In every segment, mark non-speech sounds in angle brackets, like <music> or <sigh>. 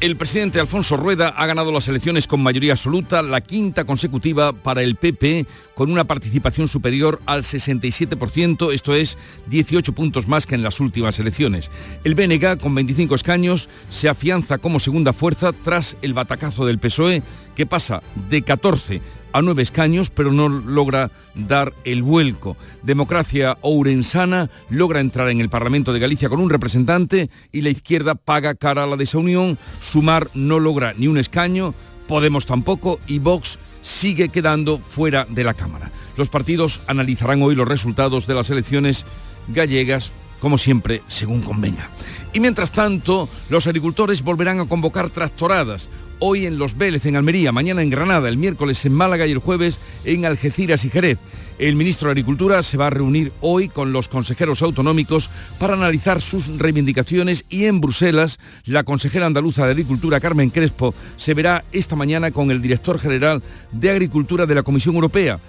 el presidente Alfonso Rueda ha ganado las elecciones con mayoría absoluta, la quinta consecutiva para el PP, con una participación superior al 67%, esto es 18 puntos más que en las últimas elecciones. El BNG, con 25 escaños, se afianza como segunda fuerza tras el batacazo del PSOE, que pasa de 14 a nueve escaños, pero no logra dar el vuelco. Democracia Ourensana logra entrar en el Parlamento de Galicia con un representante y la izquierda paga cara a la desunión. Sumar no logra ni un escaño, Podemos tampoco y Vox sigue quedando fuera de la Cámara. Los partidos analizarán hoy los resultados de las elecciones gallegas, como siempre, según convenga. Y mientras tanto, los agricultores volverán a convocar tractoradas hoy en Los Vélez, en Almería, mañana en Granada, el miércoles en Málaga y el jueves en Algeciras y Jerez. El ministro de Agricultura se va a reunir hoy con los consejeros autonómicos para analizar sus reivindicaciones y en Bruselas la consejera andaluza de Agricultura, Carmen Crespo, se verá esta mañana con el director general de Agricultura de la Comisión Europea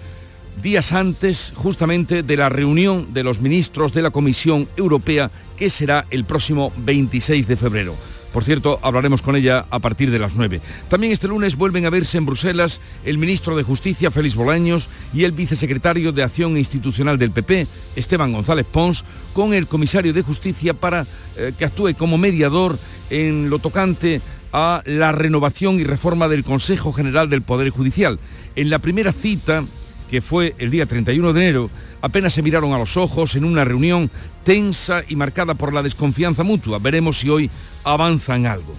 días antes justamente de la reunión de los ministros de la Comisión Europea que será el próximo 26 de febrero. Por cierto, hablaremos con ella a partir de las 9. También este lunes vuelven a verse en Bruselas el ministro de Justicia, Félix Bolaños, y el vicesecretario de Acción Institucional del PP, Esteban González Pons, con el comisario de Justicia para eh, que actúe como mediador en lo tocante a la renovación y reforma del Consejo General del Poder Judicial. En la primera cita que fue el día 31 de enero, apenas se miraron a los ojos en una reunión tensa y marcada por la desconfianza mutua. Veremos si hoy avanzan algo.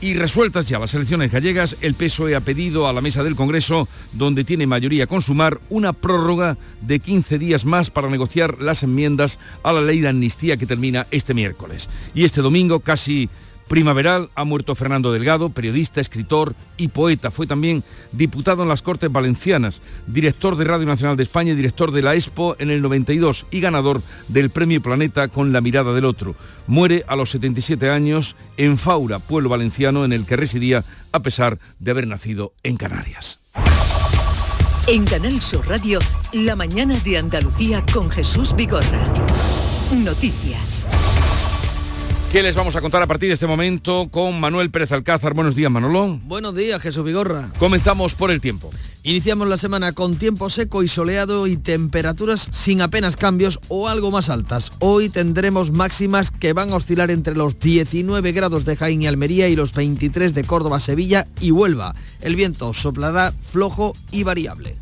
Y resueltas ya las elecciones gallegas, el PSOE ha pedido a la mesa del Congreso, donde tiene mayoría con sumar, una prórroga de 15 días más para negociar las enmiendas a la ley de amnistía que termina este miércoles. Y este domingo, casi primaveral ha muerto Fernando Delgado, periodista, escritor y poeta. Fue también diputado en las Cortes Valencianas, director de Radio Nacional de España y director de la Expo en el 92 y ganador del Premio Planeta con la mirada del otro. Muere a los 77 años en Faura, pueblo valenciano en el que residía a pesar de haber nacido en Canarias. En Canal Sur Radio, la mañana de Andalucía con Jesús Vigorra. Noticias. ¿Qué les vamos a contar a partir de este momento con Manuel Pérez Alcázar? Buenos días, Manolo. Buenos días, Jesús Vigorra. Comenzamos por el tiempo. Iniciamos la semana con tiempo seco y soleado y temperaturas sin apenas cambios o algo más altas. Hoy tendremos máximas que van a oscilar entre los 19 grados de Jaén y Almería y los 23 de Córdoba, Sevilla y Huelva. El viento soplará flojo y variable.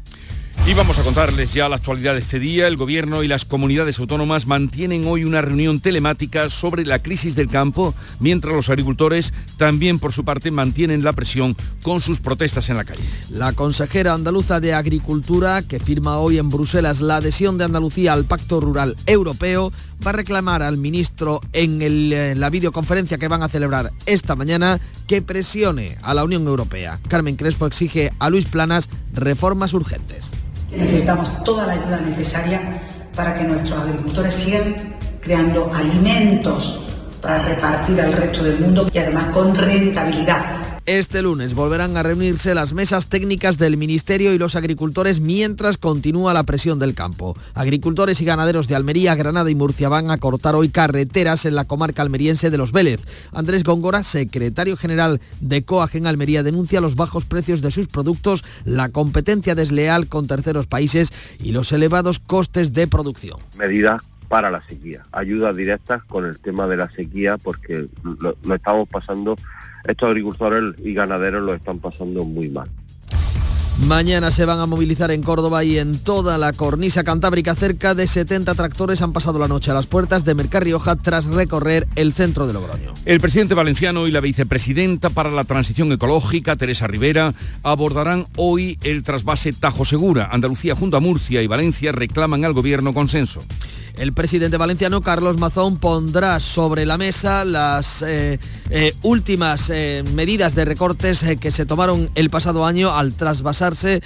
Y vamos a contarles ya la actualidad de este día. El Gobierno y las comunidades autónomas mantienen hoy una reunión telemática sobre la crisis del campo, mientras los agricultores también por su parte mantienen la presión con sus protestas en la calle. La consejera andaluza de Agricultura, que firma hoy en Bruselas la adhesión de Andalucía al Pacto Rural Europeo, va a reclamar al ministro en, en la videoconferencia que van a celebrar esta mañana que presione a la Unión Europea. Carmen Crespo exige a Luis Planas reformas urgentes. Necesitamos toda la ayuda necesaria para que nuestros agricultores sigan creando alimentos para repartir al resto del mundo y además con rentabilidad este lunes volverán a reunirse las mesas técnicas del Ministerio y los agricultores mientras continúa la presión del campo. Agricultores y ganaderos de Almería, Granada y Murcia van a cortar hoy carreteras en la comarca almeriense de Los Vélez. Andrés Góngora, secretario general de COAG en Almería, denuncia los bajos precios de sus productos, la competencia desleal con terceros países y los elevados costes de producción. Medidas para la sequía, ayudas directas con el tema de la sequía porque lo, estamos pasando estos agricultores y ganaderos lo están pasando muy mal. Mañana se van a movilizar en Córdoba y en toda la cornisa cantábrica. Cerca de 70 tractores han pasado la noche a las puertas de Mercar Rioja tras recorrer el centro de Logroño. El presidente valenciano y la vicepresidenta para la transición ecológica, Teresa Rivera, abordarán hoy el trasvase Tajo Segura. Andalucía junto a Murcia y Valencia reclaman al gobierno consenso. El presidente valenciano Carlos Mazón pondrá sobre la mesa las eh, eh, últimas eh, medidas de recortes que se tomaron el pasado año al trasvasarse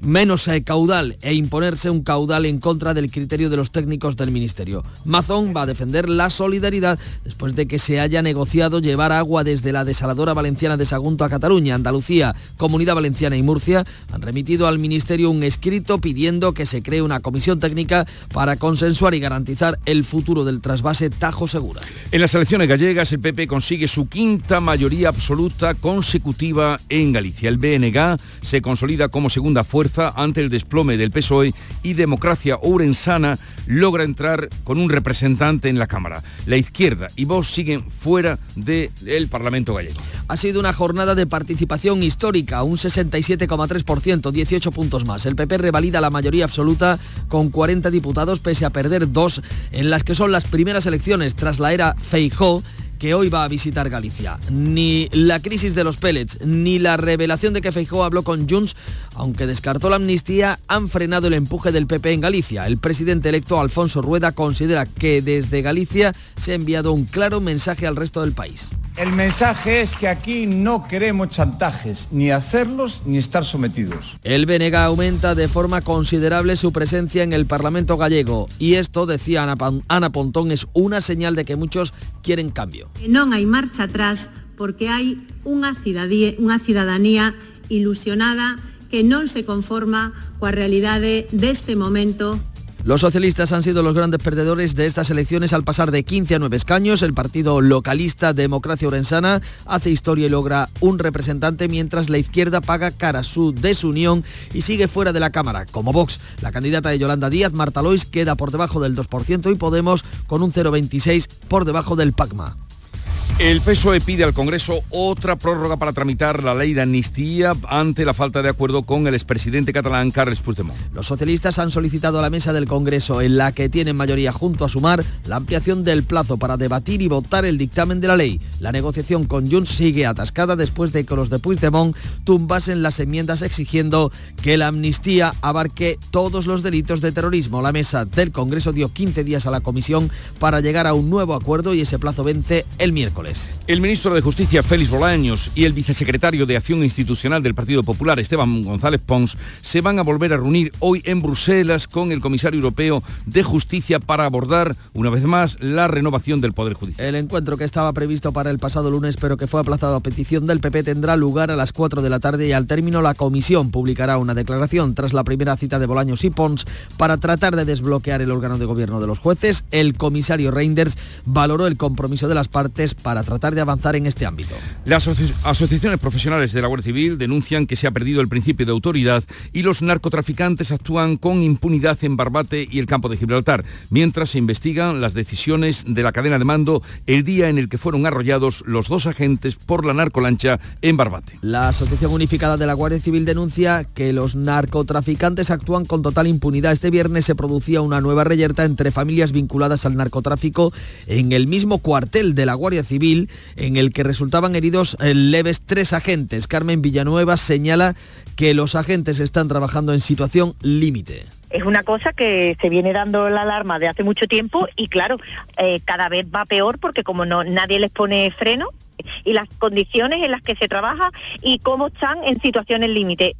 menos caudal e imponerse un caudal en contra del criterio de los técnicos del ministerio. Mazón va a defender la solidaridad después de que se haya negociado llevar agua desde la desaladora valenciana de Sagunto a Cataluña, Andalucía, Comunidad Valenciana y Murcia. Han remitido al ministerio un escrito pidiendo que se cree una comisión técnica para consensuar y garantizar el futuro del trasvase Tajo Segura. En las elecciones gallegas, el PP consigue su quinta mayoría absoluta consecutiva en Galicia. El BNG se consolida como segunda fuerza ante el desplome del PSOE y Democracia Ourensana logra entrar con un representante en la Cámara. La izquierda y Vox siguen fuera del Parlamento gallego. Ha sido una jornada de participación histórica, un 67,3%, 18 puntos más. El PP revalida la mayoría absoluta con 40 diputados pese a perder dos en las que son las primeras elecciones tras la era Feijó que hoy va a visitar Galicia. Ni la crisis de los pellets, ni la revelación de que Feijó habló con Junts, aunque descartó la amnistía, han frenado el empuje del PP en Galicia. El presidente electo Alfonso Rueda considera que desde Galicia se ha enviado un claro mensaje al resto del país. El mensaje es que aquí no queremos chantajes, ni hacerlos ni estar sometidos. El BNG aumenta de forma considerable su presencia en el Parlamento gallego y esto, decía Ana, Pontón, es una señal de que muchos quieren cambio. No hay marcha atrás porque hay una ciudadanía ilusionada que no se conforma la realidad de este momento los socialistas han sido los grandes perdedores de estas elecciones al pasar de 15 a 9 escaños. El partido localista Democracia Orensana hace historia y logra un representante mientras la izquierda paga cara su desunión y sigue fuera de la Cámara. Como Vox, la candidata de Yolanda Díaz, Marta Lois, queda por debajo del 2% y Podemos con un 0,26 por debajo del PACMA. El PSOE pide al Congreso otra prórroga para tramitar la ley de amnistía ante la falta de acuerdo con el expresidente catalán Carles Puigdemont. Los socialistas han solicitado a la mesa del Congreso, en la que tienen mayoría junto a Sumar, la ampliación del plazo para debatir y votar el dictamen de la ley. La negociación con Junts sigue atascada después de que los de Puigdemont tumbasen las enmiendas exigiendo que la amnistía abarque todos los delitos de terrorismo. La mesa del Congreso dio 15 días a la comisión para llegar a un nuevo acuerdo y ese plazo vence el miércoles. El ministro de Justicia, Félix Bolaños, y el vicesecretario de Acción Institucional del Partido Popular, Esteban González Pons, se van a volver a reunir hoy en Bruselas con el comisario europeo de Justicia para abordar, una vez más, la renovación del Poder Judicial. El encuentro que estaba previsto para el pasado lunes, pero que fue aplazado a petición del PP, tendrá lugar a las 4 de la tarde y al término la comisión publicará una declaración tras la primera cita de Bolaños y Pons para tratar de desbloquear el órgano de gobierno de los jueces. El comisario Reinders valoró el compromiso de las partes para tratar de avanzar en este ámbito. Las asociaciones profesionales de la Guardia Civil denuncian que se ha perdido el principio de autoridad y los narcotraficantes actúan con impunidad en Barbate y el campo de Gibraltar, mientras se investigan las decisiones de la cadena de mando el día en el que fueron arrollados los dos agentes por la narcolancha en Barbate. La Asociación Unificada de la Guardia Civil denuncia que los narcotraficantes actúan con total impunidad. Este viernes se producía una nueva reyerta entre familias vinculadas al narcotráfico en el mismo cuartel de la Guardia Civil en el que resultaban heridos eh, leves tres agentes. Carmen Villanueva señala que los agentes están trabajando en situación límite es una cosa que se viene dando la alarma de hace mucho tiempo y claro, eh, cada vez va peor porque como no nadie les pone freno y las condiciones en las que se trabaja y cómo están en situaciones límite.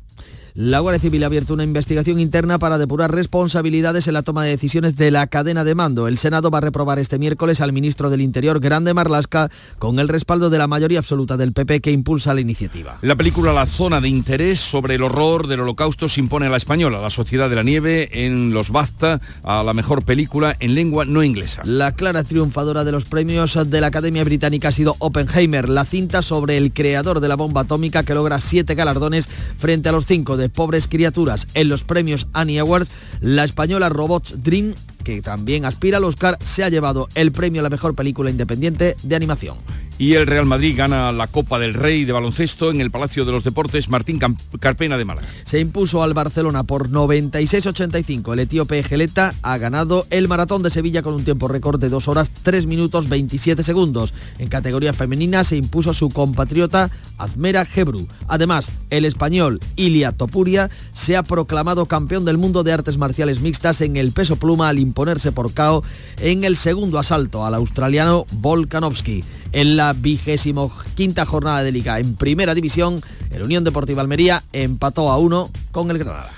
La Guardia Civil ha abierto una investigación interna para depurar responsabilidades en la toma de decisiones de la cadena de mando. El Senado va a reprobar este miércoles al ministro del Interior, Grande Marlasca, con el respaldo de la mayoría absoluta del PP que impulsa la iniciativa. La película La Zona de Interés sobre el horror del holocausto se impone a la española, la Sociedad de la Nieve, en los BAFTA, a la mejor película en lengua no inglesa. La clara triunfadora de los premios de la Academia Británica ha sido Oppenheimer, la cinta sobre el creador de la bomba atómica que logra siete galardones frente a los cinco de pobres criaturas. En los premios Annie Awards, la española Robots Dream que también aspira al Oscar, se ha llevado el premio a la mejor película independiente de animación. Y el Real Madrid gana la Copa del Rey de baloncesto en el Palacio de los Deportes Martín Carpena de Málaga. Se impuso al Barcelona por 96-85. El etíope Geleta ha ganado el maratón de Sevilla con un tiempo récord de 2 horas 3 minutos 27 segundos. En categoría femenina se impuso su compatriota Azmera Gebru. Además, el español Ilia Topuria se ha proclamado campeón del mundo de artes marciales mixtas en el peso pluma al imponerse por KO en el segundo asalto al australiano Volkanovski. En la vigésimo quinta jornada de liga en primera división, el Unión Deportiva Almería empató a uno con el Granada.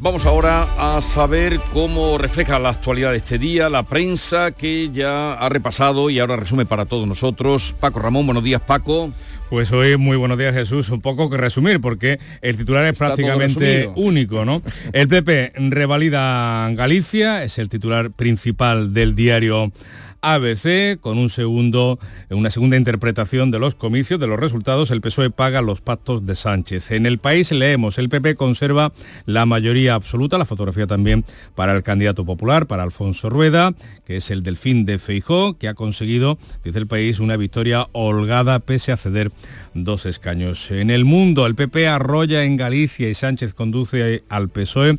Vamos ahora a saber cómo refleja la actualidad de este día, la prensa que ya ha repasado y ahora resume para todos nosotros. Paco Ramón, buenos días Paco. Pues hoy muy buenos días Jesús, un poco que resumir porque el titular es prácticamente único, ¿no? El PP revalida Galicia, es el titular principal del diario ABC, con un segundo, una segunda interpretación de los comicios, de los resultados, el PSOE paga los pactos de Sánchez. En el país leemos, el PP conserva la mayoría absoluta, la fotografía también para el candidato popular, para Alfonso Rueda, que es el delfín de Feijó, que ha conseguido, dice el país, una victoria holgada pese a ceder dos escaños. En el mundo, el PP arrolla en Galicia y Sánchez conduce al PSOE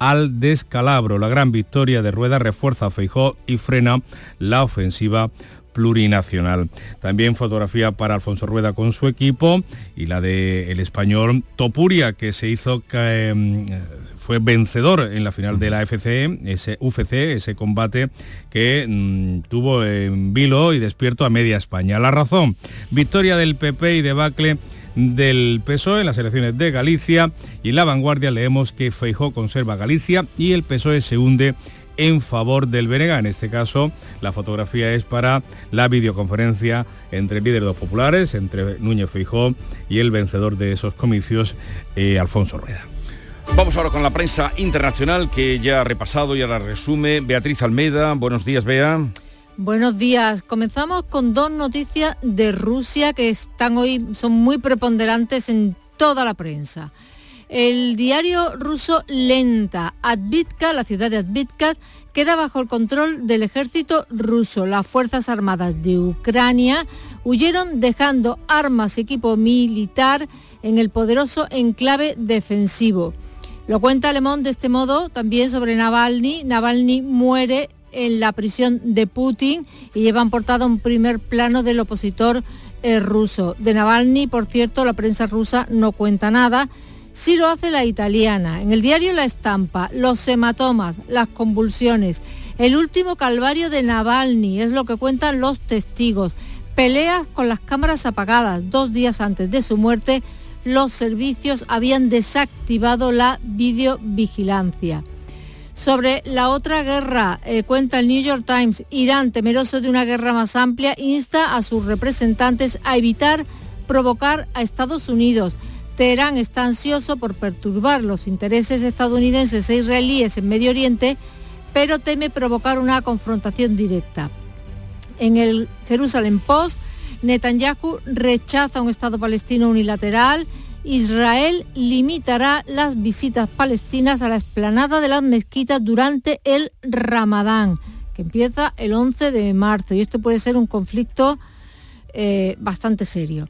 al descalabro. La gran victoria de Rueda refuerza a Feijó y frena la ofensiva plurinacional. También fotografía para Alfonso Rueda con su equipo y la del el español Topuria, que se hizo em, fue vencedor en la final de la FC, ese UFC, ese combate que mm, tuvo en vilo y despierto a media España. La razón, victoria del PP y debacle del PSOE en las elecciones de Galicia y la vanguardia leemos que Feijó conserva Galicia y el PSOE se hunde en favor del Benega. En este caso, la fotografía es para la videoconferencia entre líderes populares, entre Núñez Feijó y el vencedor de esos comicios, eh, Alfonso Rueda. Vamos ahora con la prensa internacional que ya ha repasado y ahora resume. Beatriz Almeida, buenos días, Bea. Buenos días. Comenzamos con dos noticias de Rusia que están hoy, son muy preponderantes en toda la prensa. El diario ruso Lenta, Advitka, la ciudad de Advitka, queda bajo el control del ejército ruso. Las Fuerzas Armadas de Ucrania huyeron dejando armas y equipo militar en el poderoso enclave defensivo. Lo cuenta Le de este modo también sobre Navalny. Navalny muere en la prisión de Putin y llevan portada un primer plano del opositor eh, ruso. De Navalny, por cierto, la prensa rusa no cuenta nada. Sí lo hace la italiana. En el diario La Estampa, los hematomas, las convulsiones, el último calvario de Navalny, es lo que cuentan los testigos. Peleas con las cámaras apagadas. Dos días antes de su muerte, los servicios habían desactivado la videovigilancia. Sobre la otra guerra, eh, cuenta el New York Times, Irán, temeroso de una guerra más amplia, insta a sus representantes a evitar provocar a Estados Unidos. Teherán está ansioso por perturbar los intereses estadounidenses e israelíes en Medio Oriente, pero teme provocar una confrontación directa. En el Jerusalem Post, Netanyahu rechaza un Estado palestino unilateral Israel limitará las visitas palestinas a la explanada de las mezquitas durante el Ramadán, que empieza el 11 de marzo. Y esto puede ser un conflicto eh, bastante serio.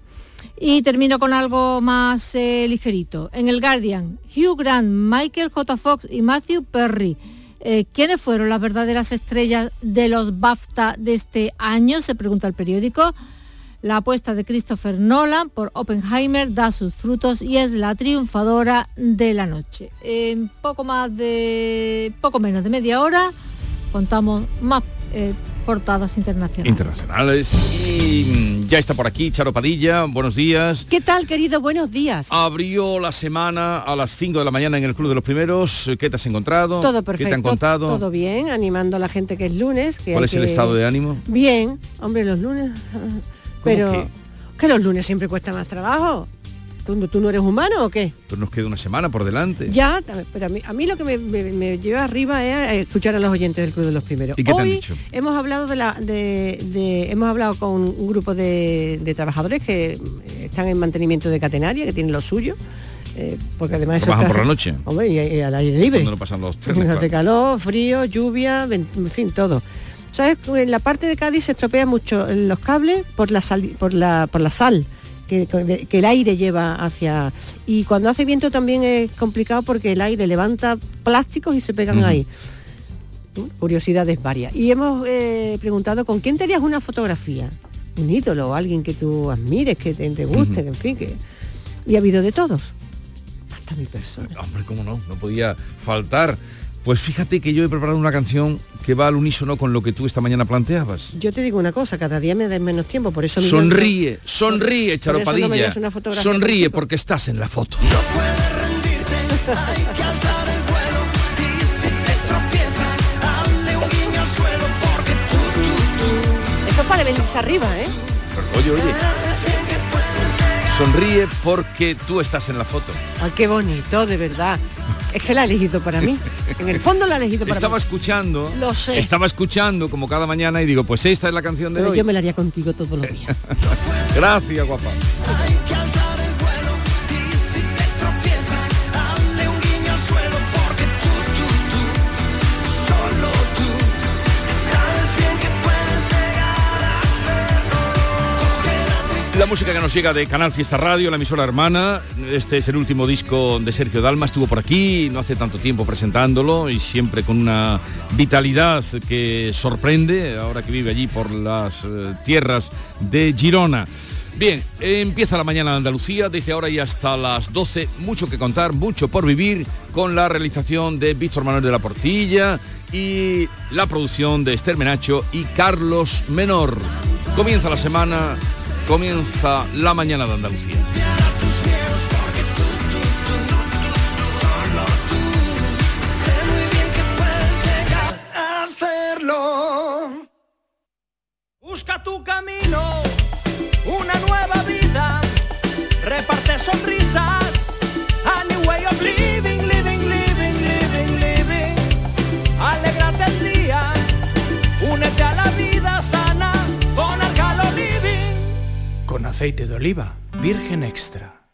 Y termino con algo más eh, ligerito. En el Guardian, Hugh Grant, Michael J. Fox y Matthew Perry. Eh, ¿Quiénes fueron las verdaderas estrellas de los BAFTA de este año? Se pregunta el periódico. La apuesta de Christopher Nolan por Oppenheimer da sus frutos y es la triunfadora de la noche. En poco más de poco menos de media hora contamos más eh, portadas internacionales. Internacionales. Y ya está por aquí Charo Padilla, buenos días. ¿Qué tal, querido? Buenos días. Abrió la semana a las 5 de la mañana en el Club de los Primeros. ¿Qué te has encontrado? Todo perfecto. ¿Qué te han contado? Todo bien, animando a la gente que es lunes. ¿Cuál es el estado de ánimo? Bien, hombre, los lunes... Pero que? los lunes siempre cuesta más trabajo. ¿Tú, no eres humano o qué? Pero nos queda una semana por delante. Ya, pero a mí, lo que me, lleva arriba es escuchar a los oyentes del Club de los Primeros. ¿Y qué te han dicho? hemos hablado de la, de, hemos hablado con un grupo de, trabajadores que están en mantenimiento de catenaria, que tienen lo suyo. Eh, porque además trabajan por la noche hombre y, al aire libre no pasan los trenes, hace calor frío lluvia en fin todo ¿Sabes? En la parte de Cádiz se estropea mucho los cables por la sal, por la, por la sal. Que, el aire lleva hacia... Y cuando hace viento también es complicado porque el aire levanta plásticos y se pegan ahí. Curiosidades varias. Y hemos eh, preguntado con quién te harías una fotografía. Un ídolo, alguien que tú admires, que te, guste, en fin, que... Y ha habido de todos. Hasta mi persona. Hombre, cómo no, no podía faltar. Pues fíjate que yo he preparado una canción que va al unísono con lo que tú esta mañana planteabas. Yo te digo una cosa, cada día me da menos tiempo, por eso... Sonríe, sonríe, Charopadilla. sonríe porque estás en la foto. Esto es para venirse arriba, ¿eh? oye, oye. Sonríe porque tú estás en la foto. Ay, qué bonito, de verdad. Es que la ha elegido para mí. <laughs> En el fondo la ha elegido para estaba mí. Escuchando. Lo sé. Estaba escuchando como cada mañana y digo, pues esta es la canción de hoy. Yo me la haría contigo todos los días. <laughs> Gracias, guapa. La música que nos llega de Canal Fiesta Radio, la emisora hermana. Este es el último disco de Sergio Dalma. Estuvo por aquí no hace tanto tiempo presentándolo y siempre con una vitalidad que sorprende, ahora que vive allí por las eh, tierras de Girona. Bien, empieza la mañana de Andalucía, desde ahora y hasta las 12, mucho que contar, mucho por vivir, con la realización de Víctor Manuel de la Portilla y la producción de Esther Menacho y Carlos Menor. Comienza la semana comienza la mañana de Andalucía. Busca tu camino, una nueva vida, reparte sonrisas, aceite de oliva virgen extra.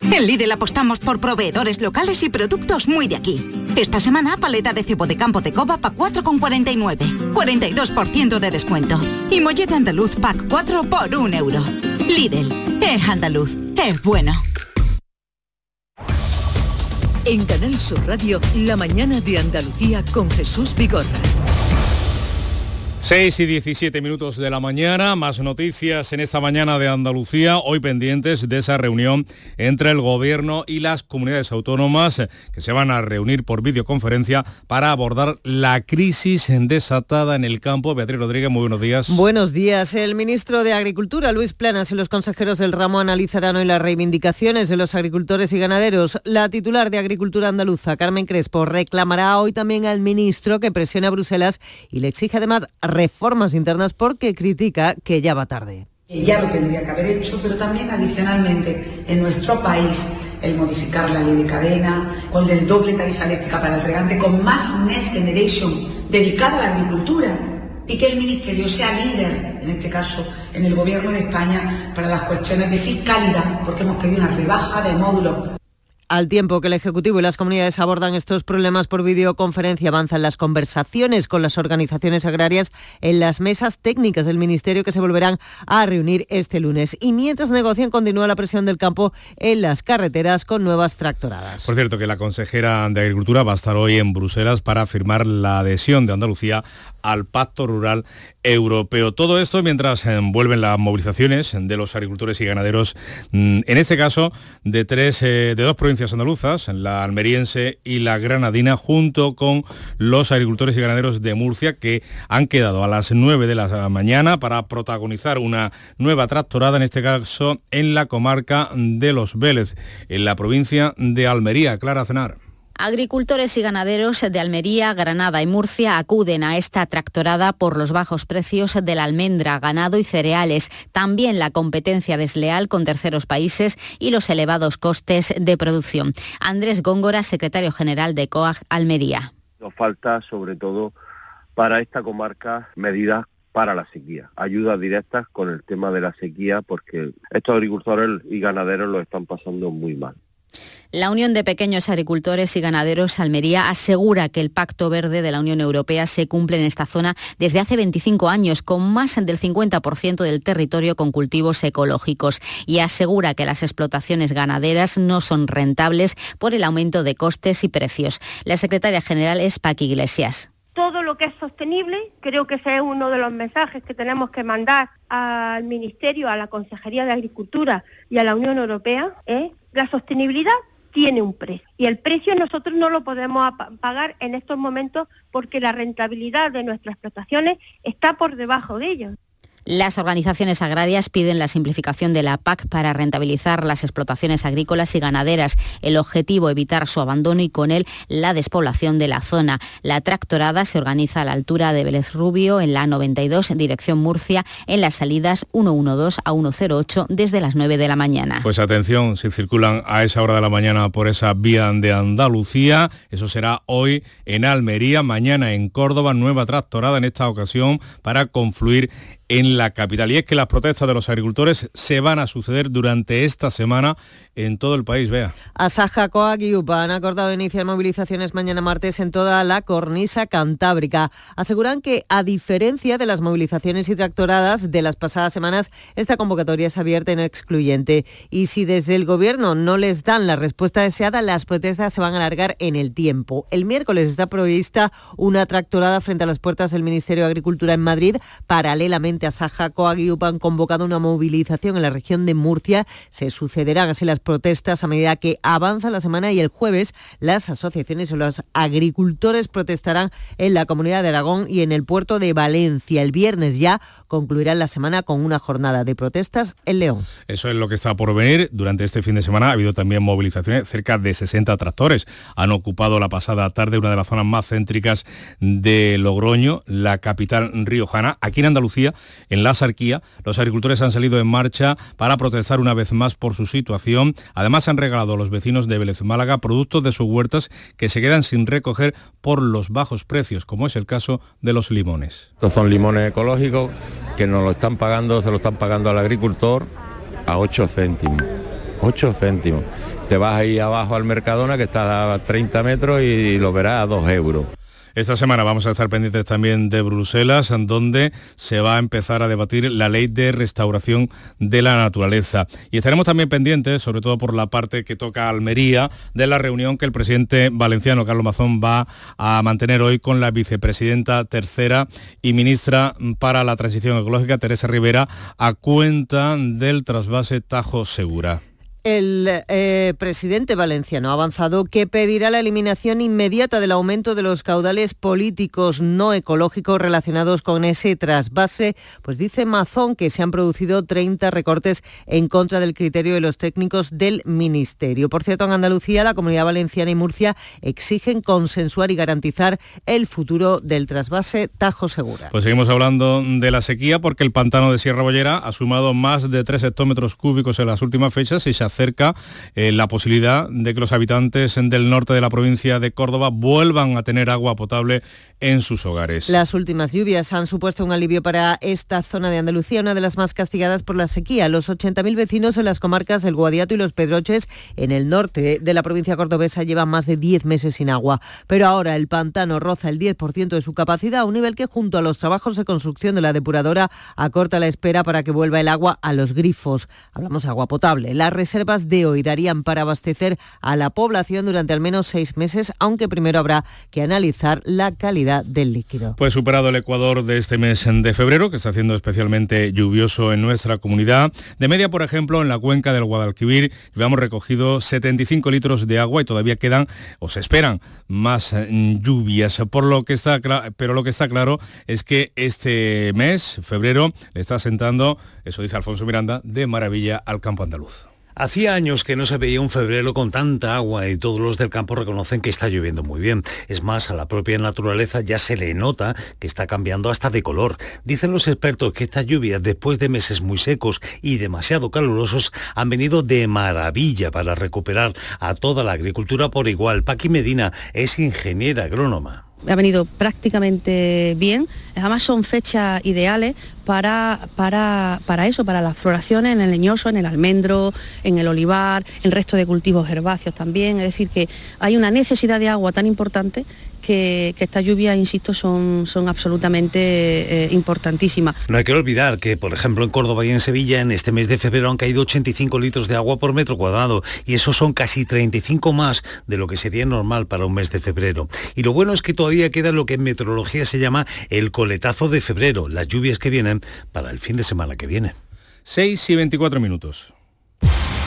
En Lidl apostamos por proveedores locales y productos muy de aquí. Esta semana, paleta de cebo de campo de coba pa 4,49. 42% de descuento. Y mollete andaluz pack 4 por 1 euro. Lidl, es andaluz, es bueno. En Canal Sur Radio, la mañana de Andalucía con Jesús Vigorra. 6 y 17 minutos de la mañana, más noticias en esta mañana de Andalucía, hoy pendientes de esa reunión entre el Gobierno y las comunidades autónomas que se van a reunir por videoconferencia para abordar la crisis desatada en el campo. Beatriz Rodríguez, muy buenos días. Buenos días. El ministro de Agricultura, Luis Planas, y los consejeros del ramo analizarán hoy las reivindicaciones de los agricultores y ganaderos. La titular de Agricultura andaluza, Carmen Crespo, reclamará hoy también al ministro que presione a Bruselas y le exige además reformas internas porque critica que ya va tarde. Ya lo tendría que haber hecho, pero también adicionalmente en nuestro país el modificar la ley de cadena, con el doble tarifa eléctrica para el regante, con más Next Generation dedicada a la agricultura y que el Ministerio sea líder, en este caso en el Gobierno de España, para las cuestiones de fiscalidad, porque hemos pedido una rebaja de módulos al tiempo que el Ejecutivo y las comunidades abordan estos problemas por videoconferencia, avanzan las conversaciones con las organizaciones agrarias en las mesas técnicas del Ministerio que se volverán a reunir este lunes. Y mientras negocian, continúa la presión del campo en las carreteras con nuevas tractoradas. Por cierto, que la consejera de Agricultura va a estar hoy en Bruselas para firmar la adhesión de Andalucía al Pacto Rural Europeo. Todo esto mientras vuelven las movilizaciones de los agricultores y ganaderos, mm, en este caso de, tres, eh, de dos provincias andaluzas, la almeriense y la granadina, junto con los agricultores y ganaderos de Murcia, que han quedado a las 9 de la mañana para protagonizar una nueva tractorada, en este caso en la comarca de Los Vélez, en la provincia de Almería. Clara Cenar. Agricultores y ganaderos de Almería, Granada y Murcia acuden a esta tractorada por los bajos precios de la almendra, ganado y cereales, también la competencia desleal con terceros países y los elevados costes de producción. Andrés Góngora, secretario general de COAG Almería. Nos falta sobre todo para esta comarca medidas para la sequía, ayudas directas con el tema de la sequía porque estos agricultores y ganaderos lo están pasando muy mal La Unión de Pequeños Agricultores y Ganaderos Almería asegura que el Pacto Verde de la Unión Europea se cumple en esta zona desde hace 25 años, con más del 50% del territorio con cultivos ecológicos, y asegura que las explotaciones ganaderas no son rentables por el aumento de costes y precios. La secretaria general es Paqui Iglesias todo lo que es sostenible, creo que ese es uno de los mensajes que tenemos que mandar al Ministerio, a la Consejería de Agricultura y a la Unión Europea, ¿eh? La sostenibilidad tiene un precio. Y el precio nosotros no lo podemos pagar en estos momentos porque la rentabilidad de nuestras explotaciones está por debajo de ellos. Las organizaciones agrarias piden la simplificación de la PAC para rentabilizar las explotaciones agrícolas y ganaderas. El objetivo, evitar su abandono y con él la despoblación de la zona. La tractorada se organiza a la altura de Vélez Rubio en la 92, dirección Murcia, en las salidas 112 a 108 desde las 9 de la mañana. Pues atención, si circulan a esa hora de la mañana por esa vía de Andalucía, eso será hoy en Almería, mañana en Córdoba, nueva tractorada en esta ocasión para confluir en la capital. Y es que las protestas de los agricultores se van a suceder durante esta semana en todo el país, vea. Asaja, Coag y UPA han acordado iniciar movilizaciones mañana martes en toda la cornisa cantábrica. Aseguran que, a diferencia de las movilizaciones y tractoradas de las pasadas semanas, esta convocatoria es abierta y no excluyente. Y si desde el Gobierno no les dan la respuesta deseada, las protestas se van a alargar en el tiempo. El miércoles está prevista una tractorada frente a las puertas del Ministerio de Agricultura en Madrid. Paralelamente, Asaja, Coag y UPA han convocado una movilización en la región de Murcia. Se sucederán así las protestas a medida que avanza la semana y el jueves las asociaciones o los agricultores protestarán en la comunidad de Aragón y en el puerto de Valencia. El viernes ya concluirán la semana con una jornada de protestas en León. Eso es lo que está por venir. Durante este fin de semana ha habido también movilizaciones. Cerca de 60 tractores han ocupado la pasada tarde una de las zonas más céntricas de Logroño, la capital riojana. Aquí en Andalucía, en la Sarquía, los agricultores han salido en marcha para protestar una vez más por su situación Además han regalado a los vecinos de Vélez Málaga productos de sus huertas que se quedan sin recoger por los bajos precios, como es el caso de los limones. Estos son limones ecológicos que nos lo están pagando, se lo están pagando al agricultor a 8 céntimos. 8 céntimos. Te vas ahí abajo al Mercadona que está a 30 metros y lo verás a 2 euros. Esta semana vamos a estar pendientes también de Bruselas, donde se va a empezar a debatir la ley de restauración de la naturaleza. Y estaremos también pendientes, sobre todo por la parte que toca Almería, de la reunión que el presidente valenciano Carlos Mazón va a mantener hoy con la vicepresidenta tercera y ministra para la transición ecológica, Teresa Rivera, a cuenta del trasvase Tajo Segura. El eh, presidente valenciano ha avanzado que pedirá la eliminación inmediata del aumento de los caudales políticos no ecológicos relacionados con ese trasvase, pues dice Mazón que se han producido 30 recortes en contra del criterio de los técnicos del Ministerio. Por cierto, en Andalucía, la Comunidad Valenciana y Murcia exigen consensuar y garantizar el futuro del trasvase Tajo Segura. Pues seguimos hablando de la sequía porque el pantano de Sierra Bollera ha sumado más de 3 hectómetros cúbicos en las últimas fechas y se hace cerca eh, la posibilidad de que los habitantes del norte de la provincia de Córdoba vuelvan a tener agua potable en sus hogares. Las últimas lluvias han supuesto un alivio para esta zona de Andalucía, una de las más castigadas por la sequía. Los 80.000 vecinos en las comarcas del Guadiato y los Pedroches en el norte de la provincia cordobesa llevan más de 10 meses sin agua. Pero ahora el pantano roza el 10% de su capacidad, un nivel que junto a los trabajos de construcción de la depuradora acorta la espera para que vuelva el agua a los grifos. Hablamos de agua potable. La reserva de hoy darían para abastecer a la población durante al menos seis meses, aunque primero habrá que analizar la calidad del líquido. Pues superado el Ecuador de este mes de febrero, que está haciendo especialmente lluvioso en nuestra comunidad. De media, por ejemplo, en la cuenca del Guadalquivir, llevamos recogido 75 litros de agua y todavía quedan o se esperan más mm, lluvias. Por lo que está, pero lo que está claro es que este mes, febrero, le está sentando, eso dice Alfonso Miranda, de maravilla al campo andaluz. Hacía años que no se veía un febrero con tanta agua y todos los del campo reconocen que está lloviendo muy bien. Es más, a la propia naturaleza ya se le nota que está cambiando hasta de color. Dicen los expertos que esta lluvia, después de meses muy secos y demasiado calurosos, han venido de maravilla para recuperar a toda la agricultura por igual. Paqui Medina es ingeniera agrónoma ha venido prácticamente bien. Además son fechas ideales para, para, para, eso, para las floraciones en el leñoso, en el almendro, en el olivar, en el resto de cultivos herbáceos también. Es decir, que hay una necesidad de agua tan importante que, que estas lluvias, insisto, son, son absolutamente eh, importantísimas. No hay que olvidar que, por ejemplo, en Córdoba y en Sevilla, en este mes de febrero han caído 85 litros de agua por metro cuadrado y eso son casi 35 más de lo que sería normal para un mes de febrero. Y lo bueno es que todavía queda lo que en meteorología se llama el coletazo de febrero, las lluvias que vienen para el fin de semana que viene. 6 y 24 minutos.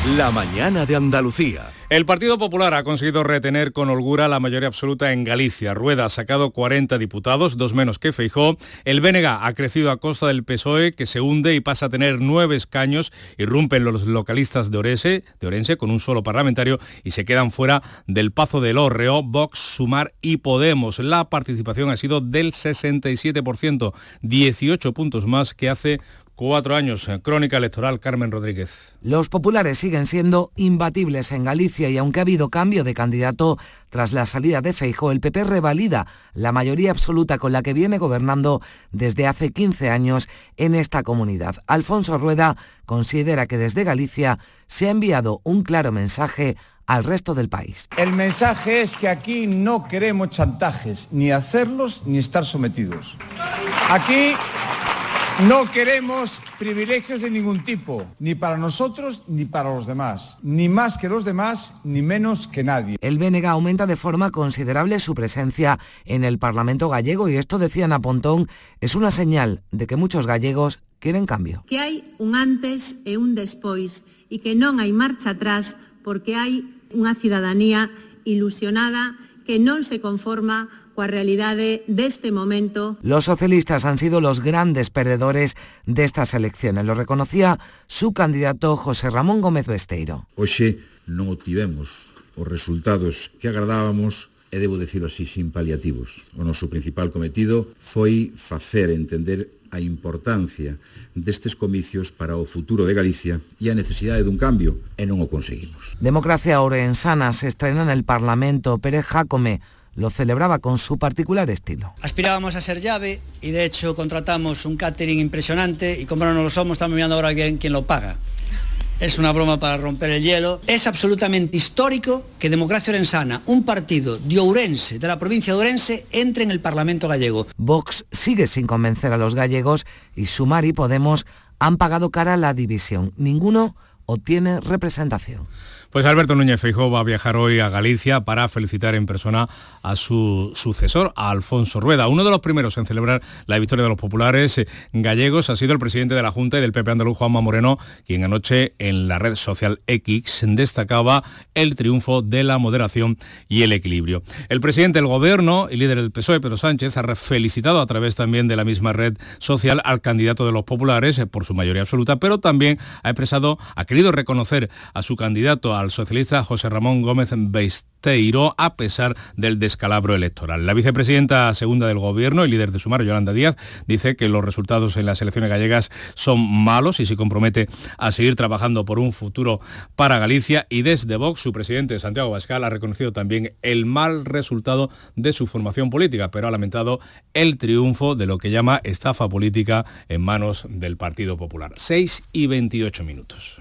La mañana de Andalucía. El Partido Popular ha conseguido retener con holgura la mayoría absoluta en Galicia. Rueda ha sacado 40 diputados, dos menos que Feijó. El BNG ha crecido a costa del PSOE, que se hunde y pasa a tener nueve escaños. Irrumpen los localistas de Orense, con un solo parlamentario y se quedan fuera del Pazo del Orreo, Vox, Sumar y Podemos. La participación ha sido del 67%, 18 puntos más que hace Cuatro años, crónica electoral, Carmen Rodríguez. Los populares siguen siendo imbatibles en Galicia y aunque ha habido cambio de candidato tras la salida de Feijo, el PP revalida la mayoría absoluta con la que viene gobernando desde hace 15 años en esta comunidad. Alfonso Rueda considera que desde Galicia se ha enviado un claro mensaje al resto del país. El mensaje es que aquí no queremos chantajes, ni hacerlos ni estar sometidos. Aquí no queremos privilegios de ningún tipo, ni para nosotros ni para los demás, ni más que los demás, ni menos que nadie. El BNG aumenta de forma considerable su presencia en el Parlamento gallego y esto, decía Napontón, es una señal de que muchos gallegos quieren cambio. Que hay un antes e un despois y que non hai marcha atrás porque hai unha cidadanía ilusionada que non se conforma coa realidade deste momento. Los socialistas han sido los grandes perdedores destas elecciones, lo reconocía su candidato José Ramón Gómez Besteiro. Hoxe non obtivemos os resultados que agradábamos e debo decirlo así sin paliativos. O noso principal cometido foi facer entender a importancia destes comicios para o futuro de Galicia e a necesidade dun cambio, e non o conseguimos. Democracia Orensana se estrena en el Parlamento Pérez Jácome, lo celebraba con su particular estilo. Aspirábamos a ser llave y de hecho contratamos un catering impresionante y como no lo somos estamos mirando ahora quién, quién lo paga. Es una broma para romper el hielo. Es absolutamente histórico que Democracia Orensana, un partido de Ourense, de la provincia de Ourense, entre en el Parlamento gallego. Vox sigue sin convencer a los gallegos y Sumar y Podemos han pagado cara a la división. Ninguno obtiene representación. Pues Alberto Núñez Feijóo va a viajar hoy a Galicia para felicitar en persona a su sucesor, a Alfonso Rueda. Uno de los primeros en celebrar la victoria de los populares eh, gallegos ha sido el presidente de la Junta y del PP andaluz, Juanma Moreno, quien anoche en la red social X destacaba el triunfo de la moderación y el equilibrio. El presidente del gobierno y líder del PSOE, Pedro Sánchez, ha felicitado a través también de la misma red social al candidato de los populares eh, por su mayoría absoluta, pero también ha expresado, ha querido reconocer a su candidato al socialista José Ramón Gómez Beisteiro a pesar del descalabro electoral. La vicepresidenta segunda del Gobierno y líder de Sumar, Yolanda Díaz, dice que los resultados en las elecciones gallegas son malos y se compromete a seguir trabajando por un futuro para Galicia y desde Vox su presidente Santiago Bascal ha reconocido también el mal resultado de su formación política, pero ha lamentado el triunfo de lo que llama estafa política en manos del Partido Popular. 6 y 28 minutos.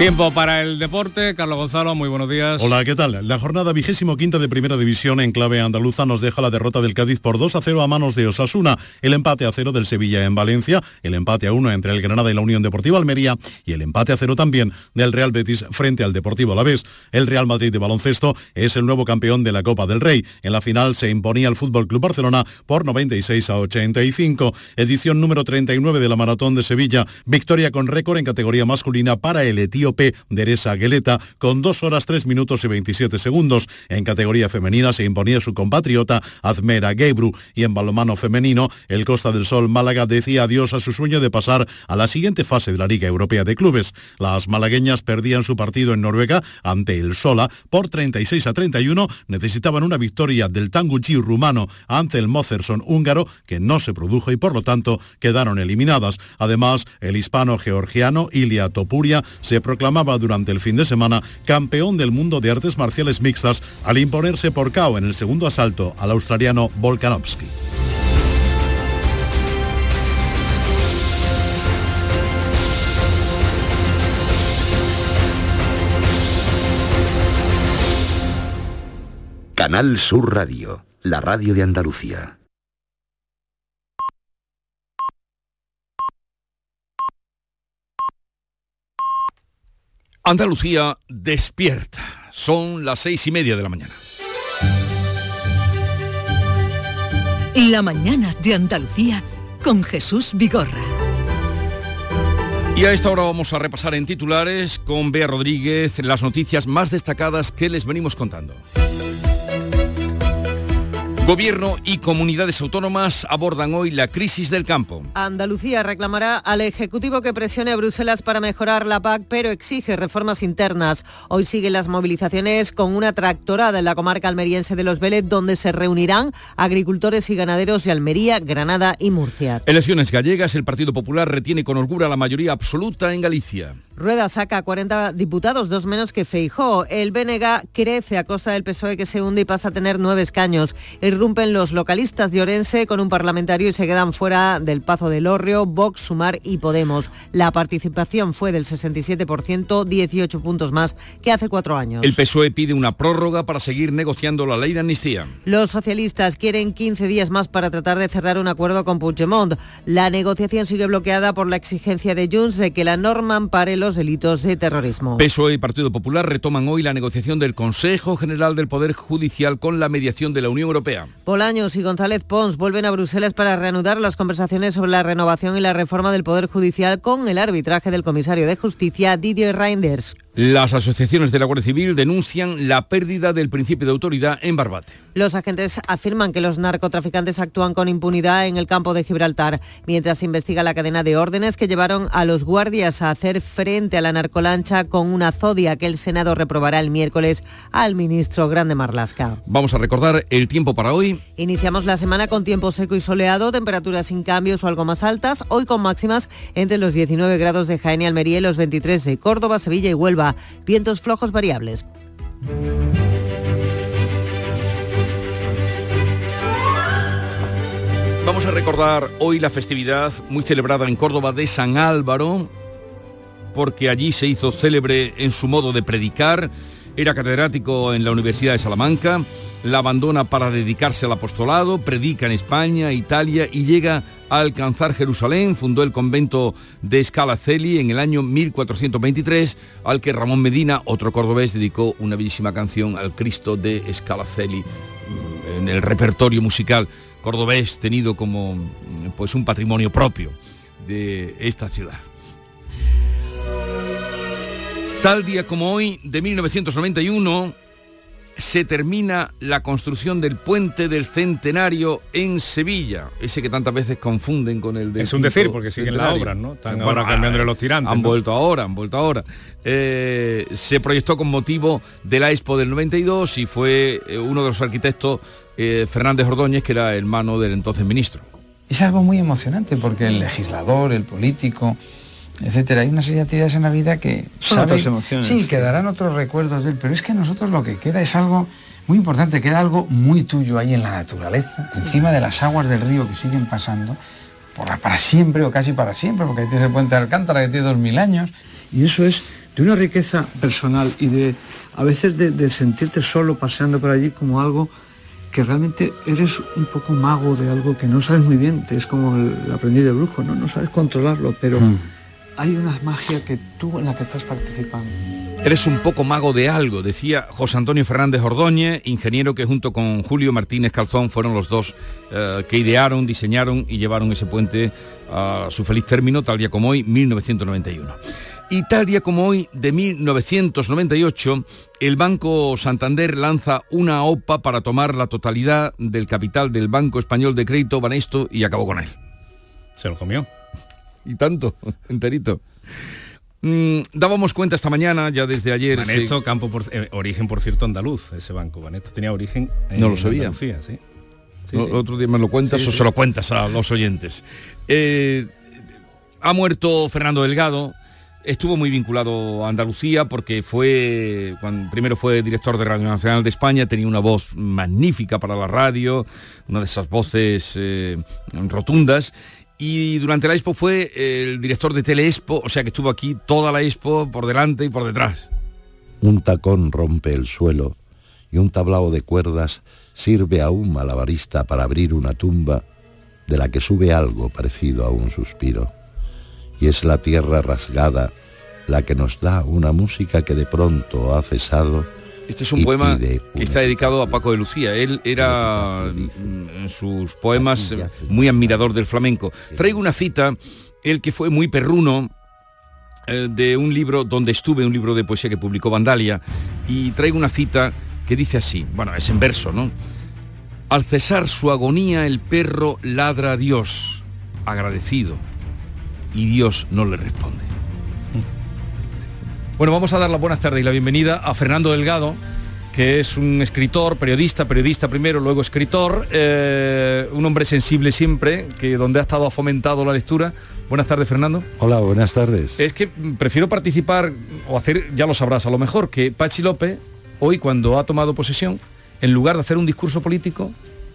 Tiempo para el deporte. Carlos Gonzalo, muy buenos días. Hola, ¿qué tal? La jornada vigésimo quinta de Primera División en clave andaluza nos deja la derrota del Cádiz por 2 a 0 a manos de Osasuna, el empate a 0 del Sevilla en Valencia, el empate a 1 entre el Granada y la Unión Deportiva Almería y el empate a 0 también del Real Betis frente al Deportivo Alavés. El Real Madrid de baloncesto es el nuevo campeón de la Copa del Rey. En la final se imponía al Fútbol Club Barcelona por 96 a 85. Edición número 39 de la Maratón de Sevilla. Victoria con récord en categoría masculina para el etíope Deresa Gueleta con 2 horas 3 minutos y 27 segundos. En categoría femenina se imponía su compatriota Azmera Gebru y en balomano femenino el Costa del Sol Málaga decía adiós a su sueño de pasar a la siguiente fase de la Liga Europea de Clubes. Las malagueñas perdían su partido en Noruega ante el Sola por 36 a 31. Necesitaban una victoria del Tanguchi rumano ante el Mozerson húngaro que no se produjo y por lo tanto quedaron eliminadas. Además, el hispano georgiano Ilia Topuria se proclamó proclamaba durante el fin de semana campeón del mundo de artes marciales mixtas al imponerse por KO en el segundo asalto al australiano Volkanovski. Canal Sur Radio, la radio de Andalucía. Andalucía despierta. Son las seis y media de la mañana. La mañana de Andalucía con Jesús Vigorra. Y a esta hora vamos a repasar en titulares con Bea Rodríguez las noticias más destacadas que les venimos contando. Gobierno y comunidades autónomas abordan hoy la crisis del campo. Andalucía reclamará al Ejecutivo que presione a Bruselas para mejorar la PAC, pero exige reformas internas. Hoy siguen las movilizaciones con una tractorada en la comarca almeriense de Los Vélez, donde se reunirán agricultores y ganaderos de Almería, Granada y Murcia. Elecciones gallegas, el Partido Popular retiene con holgura la mayoría absoluta en Galicia. Rueda saca 40 diputados, dos menos que Feijó. El BNG crece a costa del PSOE que se hunde y pasa a tener nueve escaños. Irrumpen los localistas de Orense con un parlamentario y se quedan fuera del Pazo del Orrio, Vox, Sumar y Podemos. La participación fue del 67%, 18 puntos más que hace cuatro años. El PSOE pide una prórroga para seguir negociando la ley de amnistía. Los socialistas quieren 15 días más para tratar de cerrar un acuerdo con Puigdemont. La negociación sigue bloqueada por la exigencia de Junts de que la norma ampare los delitos de terrorismo. PSOE y Partido Popular retoman hoy la negociación del Consejo General del Poder Judicial con la mediación de la Unión Europea. Bolaños y González Pons vuelven a Bruselas para reanudar las conversaciones sobre la renovación y la reforma del Poder Judicial con el arbitraje del comisario de Justicia Didier Reinders. Las asociaciones de la Guardia Civil denuncian la pérdida del principio de autoridad en Barbate. Los agentes afirman que los narcotraficantes actúan con impunidad en el campo de Gibraltar, mientras se investiga la cadena de órdenes que llevaron a los guardias a hacer frente a la narcolancha con una zodia que el Senado reprobará el miércoles al ministro Grande Marlasca. Vamos a recordar el tiempo para hoy. Iniciamos la semana con tiempo seco y soleado, temperaturas sin cambios o algo más altas, hoy con máximas entre los 19 grados de Jaén y Almería y los 23 de Córdoba, Sevilla y Huelva vientos flojos variables. Recordar hoy la festividad muy celebrada en Córdoba de San Álvaro, porque allí se hizo célebre en su modo de predicar, era catedrático en la Universidad de Salamanca, la abandona para dedicarse al apostolado, predica en España, Italia y llega a alcanzar Jerusalén, fundó el convento de Scalaceli en el año 1423, al que Ramón Medina, otro cordobés, dedicó una bellísima canción al Cristo de Scalaceli en el repertorio musical cordobés tenido como mm, pues un patrimonio propio de esta ciudad. Tal día como hoy, de 1991, se termina la construcción del puente del Centenario en Sevilla, ese que tantas veces confunden con el de... Es un decir, porque siguen las obras, ¿no? Están ahora cambiándole los tirantes. Han vuelto ahora, han vuelto ahora. Eh, se proyectó con motivo de la Expo del 92 y fue eh, uno de los arquitectos, eh, Fernández Ordóñez, que era hermano del entonces ministro. Es algo muy emocionante porque el legislador, el político, etcétera. Hay una serie de actividades en la vida que Son otras emociones. Sí, quedarán otros recuerdos de él, pero es que a nosotros lo que queda es algo muy importante, queda algo muy tuyo ahí en la naturaleza, encima de las aguas del río que siguen pasando, por la- para siempre o casi para siempre, porque ahí tienes el puente de Alcántara que tiene dos mil años, y eso es de una riqueza personal y de a veces de, sentirte solo paseando por allí como algo que realmente eres un poco mago de algo que no sabes muy bien, es como el aprendiz de brujo, ¿no? no sabes controlarlo, pero mm. Hay una magia que tú en la que estás participando. Eres un poco mago de algo, decía José Antonio Fernández Ordóñez, ingeniero que junto con Julio Martínez Calzón fueron los dos eh, que idearon, diseñaron y llevaron ese puente a su feliz término, tal día como hoy, 1991. Y tal día como hoy, de 1998, el Banco Santander lanza una OPA para tomar la totalidad del capital del Banco Español de Crédito Banesto y acabó con él. Se lo comió. Y tanto, <laughs> enterito. Mm, dábamos cuenta esta mañana, ya desde ayer... Banesto, campo por, eh, origen, por cierto, andaluz, ese banco. Banesto tenía origen en no lo sabía. ¿sí? Otro día me lo cuentas o se lo cuentas a los oyentes. Eh, ha muerto Fernando Delgado, estuvo muy vinculado a Andalucía porque fue, cuando, primero fue director de Radio Nacional de España, tenía una voz magnífica para la radio, una de esas voces eh, rotundas, y durante la Expo fue el director de Teleexpo, o sea que estuvo aquí toda la Expo por delante y por detrás. Un tacón rompe el suelo y un tablao de cuerdas sirve a un malabarista para abrir una tumba de la que sube algo parecido a un suspiro. Y es la tierra rasgada la que nos da una música que de pronto ha cesado este es un poema que está dedicado a Paco de Lucía. Él era mm, en sus poemas muy admirador del flamenco. Traigo una cita, el que fue muy perruno, eh, de un libro donde estuve, un libro de poesía que publicó Vandalia, y traigo una cita que dice así, bueno, es en verso, ¿no? Al cesar su agonía el perro ladra a Dios, agradecido, y Dios no le responde. Bueno, vamos a dar las buenas tardes y la bienvenida a Fernando Delgado, que es un escritor, periodista, periodista primero, luego escritor, eh, un hombre sensible siempre, que donde ha estado ha fomentado la lectura. Buenas tardes, Fernando. Hola, buenas tardes. Es que prefiero participar o hacer, ya lo sabrás a lo mejor, que Pachi López, hoy cuando ha tomado posesión, en lugar de hacer un discurso político,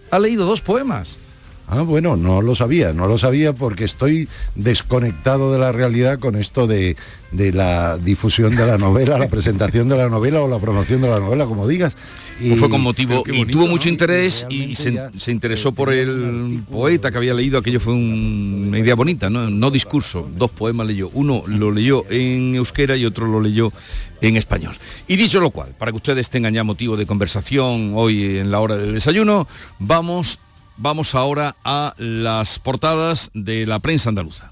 ha leído dos poemas. Ah, bueno, no lo sabía, no lo sabía porque estoy desconectado de la realidad con esto de, la difusión de la novela, la presentación de la novela o la promoción de la novela, como digas. Y, fue con motivo y tuvo mucho interés y se, interesó por el poeta que había leído, aquello fue una idea bonita, ¿no? no discurso, dos poemas leyó, uno lo leyó en euskera y otro lo leyó en español. Y dicho lo cual, para que ustedes tengan ya motivo de conversación hoy en la hora del desayuno, vamos Vamos ahora a las portadas de la prensa andaluza.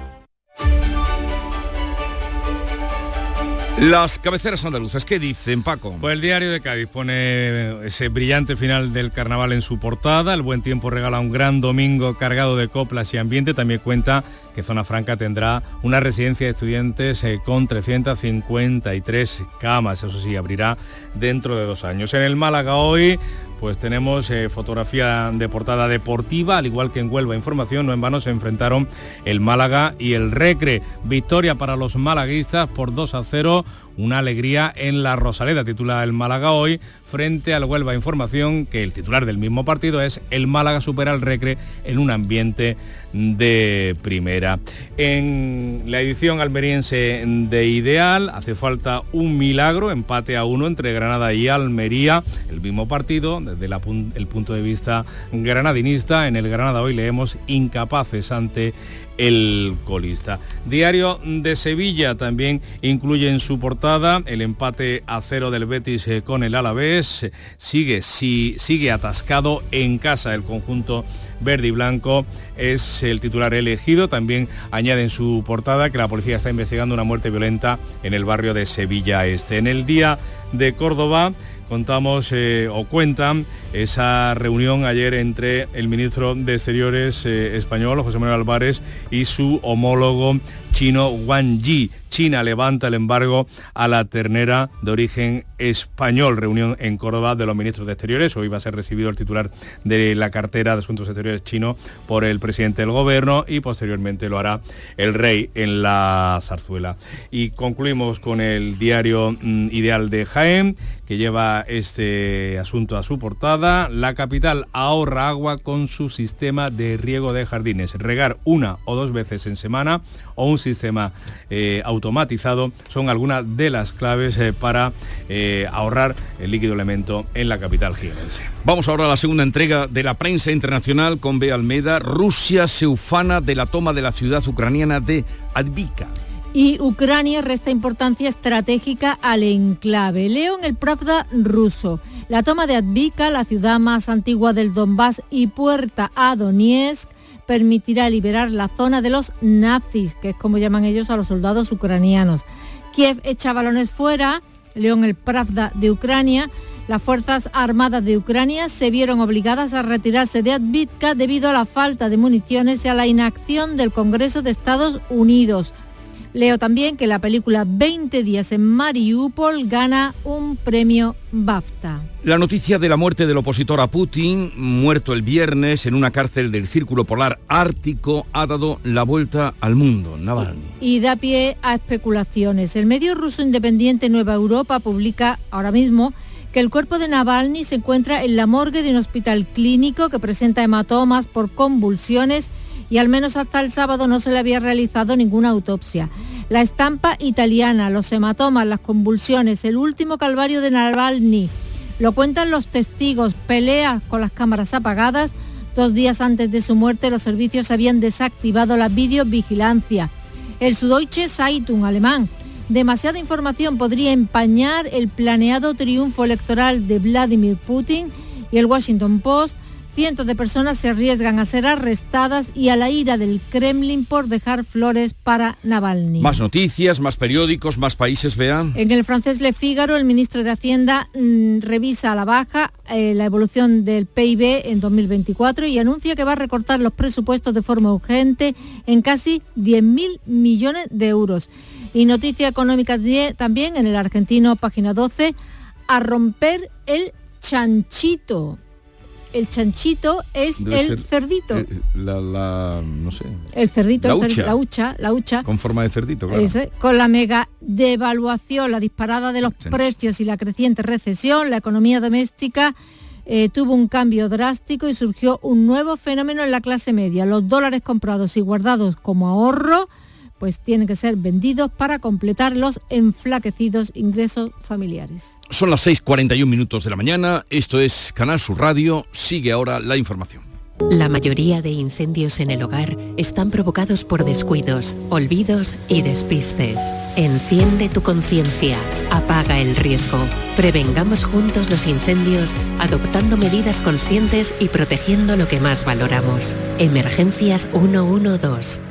Las cabeceras andaluzas, ¿qué dicen, Paco? Pues el diario de Cádiz pone ese brillante final del carnaval en su portada. El buen tiempo regala un gran domingo cargado de coplas y ambiente. También cuenta que Zona Franca tendrá una residencia de estudiantes eh, con 353 camas. Eso sí, abrirá dentro de dos años. En el Málaga hoy pues tenemos eh, fotografía de portada deportiva, al igual que en Huelva Información, no en vano se enfrentaron el Málaga y el Recre. Victoria para los malaguistas por 2 a 0, una alegría en la Rosaleda, titula el Málaga hoy, frente al Huelva Información, que el titular del mismo partido es el Málaga supera al Recre en un ambiente de primera. En la edición almeriense de Ideal hace falta un milagro, empate a uno entre Granada y Almería, el mismo partido desde el punto de vista granadinista. En el Granada hoy leemos incapaces ante el colista. Diario de Sevilla también incluye en su portada el empate a cero del Betis eh, con el Alavés. Sigue, si, sigue atascado en casa el conjunto verde y blanco. Es el titular elegido. También añade en su portada que la policía está investigando una muerte violenta en el barrio de Sevilla Este. En el día de Córdoba contamos eh, o cuentan esa reunión ayer entre el ministro de Exteriores eh, español, José Manuel Álvarez, y su homólogo chino Wang Yi. China levanta el embargo a la ternera de origen español. Reunión en Córdoba de los ministros de Exteriores. Hoy va a ser recibido el titular de la cartera de Asuntos Exteriores chino por el presidente del gobierno y posteriormente lo hará el rey en la zarzuela. Y concluimos con el diario mm, Ideal de Jaén, que lleva este asunto a su portada. La capital ahorra agua con su sistema de riego de jardines. Regar una o dos veces en semana o un sistema eh, automatizado son algunas de las claves eh, para eh, ahorrar el líquido elemento en la capital jienense. Vamos ahora a la segunda entrega de la prensa internacional con B. Almeda. Rusia se ufana de la toma de la ciudad ucraniana de Advika y Ucrania resta importancia estratégica al enclave. Leo en el Pravda ruso. La toma de Advika, la ciudad más antigua del Donbass y puerta a Donetsk, permitirá liberar la zona de los nazis, que es como llaman ellos a los soldados ucranianos. Kiev echa balones fuera, León el Pravda de Ucrania. Las Fuerzas Armadas de Ucrania se vieron obligadas a retirarse de Advitka debido a la falta de municiones y a la inacción del Congreso de Estados Unidos. Leo también que la película 20 días en Mariupol gana un premio BAFTA. La noticia de la muerte del opositor a Putin, muerto el viernes en una cárcel del Círculo Polar Ártico, ha dado la vuelta al mundo. Navalny. Y da pie a especulaciones. El medio ruso independiente Nueva Europa publica ahora mismo que el cuerpo de Navalny se encuentra en la morgue de un hospital clínico que presenta hematomas por convulsiones y al menos hasta el sábado no se le había realizado ninguna autopsia. La estampa italiana, los hematomas, las convulsiones, el último calvario de Navalny, lo cuentan los testigos, peleas con las cámaras apagadas. Dos días antes de su muerte los servicios habían desactivado la videovigilancia. El Süddeutsche Zeitung alemán. Demasiada información podría empañar el planeado triunfo electoral de Vladimir Putin y el Washington Post Cientos de personas se arriesgan a ser arrestadas y a la ira del Kremlin por dejar flores para Navalny. Más noticias, más periódicos, más países, vean. En el francés Le Figaro, el ministro de Hacienda mm, revisa a la baja eh, la evolución del PIB en 2024 y anuncia que va a recortar los presupuestos de forma urgente en casi 10.000 millones de euros. Y noticia económica también en el argentino, página 12, a romper el chanchito el chanchito es el cerdito. Eh, la, no sé. El cerdito, la, hucha. la hucha, Con forma de cerdito, claro. con la mega devaluación, la disparada de los precios y la creciente recesión, la economía doméstica eh, tuvo un cambio drástico y surgió un nuevo fenómeno en la clase media. Los dólares comprados y guardados como ahorro pues tienen que ser vendidos para completar los enflaquecidos ingresos familiares. Son las 6.41 minutos de la mañana, esto es Canal Sur Radio, sigue ahora la información. La mayoría de incendios en el hogar están provocados por descuidos, olvidos y despistes. Enciende tu conciencia, apaga el riesgo. Prevengamos juntos los incendios adoptando medidas conscientes y protegiendo lo que más valoramos. Emergencias 112.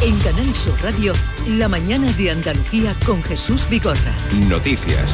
En Canal Sur Radio, la mañana de Andalucía con Jesús Bigorra. Noticias.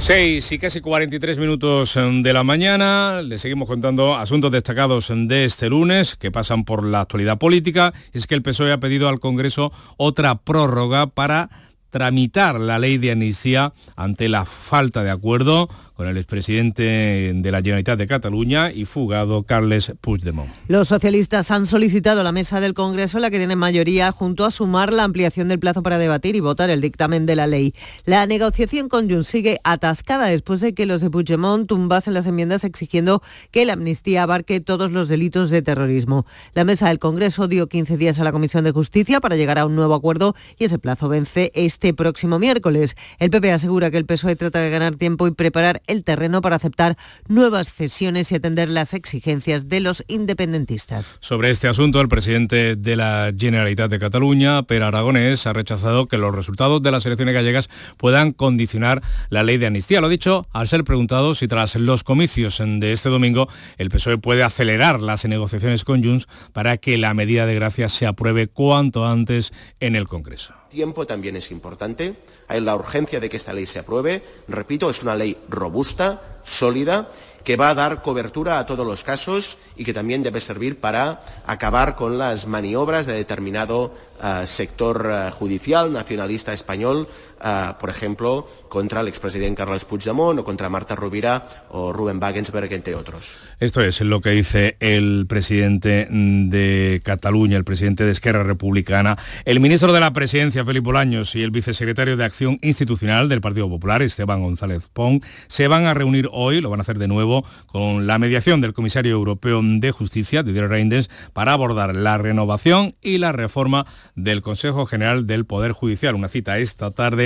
6 y casi 43 minutos em, de la mañana. Le seguimos contando asuntos destacados de este lunes que pasan por la actualidad política. Es que el PSOE ha pedido al Congreso otra prórroga para tramitar la ley de amnistía ante la falta de acuerdo con el expresidente de la Generalitat de Cataluña y fugado Carles Puigdemont. Los socialistas han solicitado a la mesa del Congreso, la que tiene mayoría, junto a sumar la ampliación del plazo para debatir y votar el dictamen de la ley. La negociación con Junts sigue atascada después de que los de Puigdemont tumbasen las enmiendas exigiendo que la amnistía abarque todos los delitos de terrorismo. La mesa del Congreso dio 15 días a la Comisión de Justicia para llegar a un nuevo acuerdo y ese plazo vence este próximo miércoles. El PP asegura que el PSOE trata de ganar tiempo y preparar el terreno para aceptar nuevas cesiones y atender las exigencias de los independentistas. Sobre este asunto, el presidente de la Generalitat de Cataluña, Per Aragonés, ha rechazado que los resultados de las elecciones gallegas puedan condicionar la ley de amnistía. Lo dicho al ser preguntado si tras los comicios de este domingo el PSOE puede acelerar las negociaciones con Junts para que la medida de gracia se apruebe cuanto antes en el Congreso tiempo también es importante. Hay la urgencia de que esta ley se apruebe. Repito, es una ley robusta, sólida, que va a dar cobertura a todos los casos y que también debe servir para acabar con las maniobras de determinado uh, sector uh, judicial nacionalista español, por ejemplo, contra el expresidente Carles Puigdemont o contra Marta Rovira o Rubén Wagensberg, entre otros. Esto es lo que dice el presidente de Cataluña, el presidente de Esquerra Republicana, el ministro de la Presidencia, Felipe Bolaños, y el vicesecretario de Acción Institucional del Partido Popular, Esteban González Pong, se van a reunir hoy, lo van a hacer de nuevo, con la mediación del comisario europeo de Justicia, Didier Reinders, para abordar la renovación y la reforma del Consejo General del Poder Judicial. Una cita esta tarde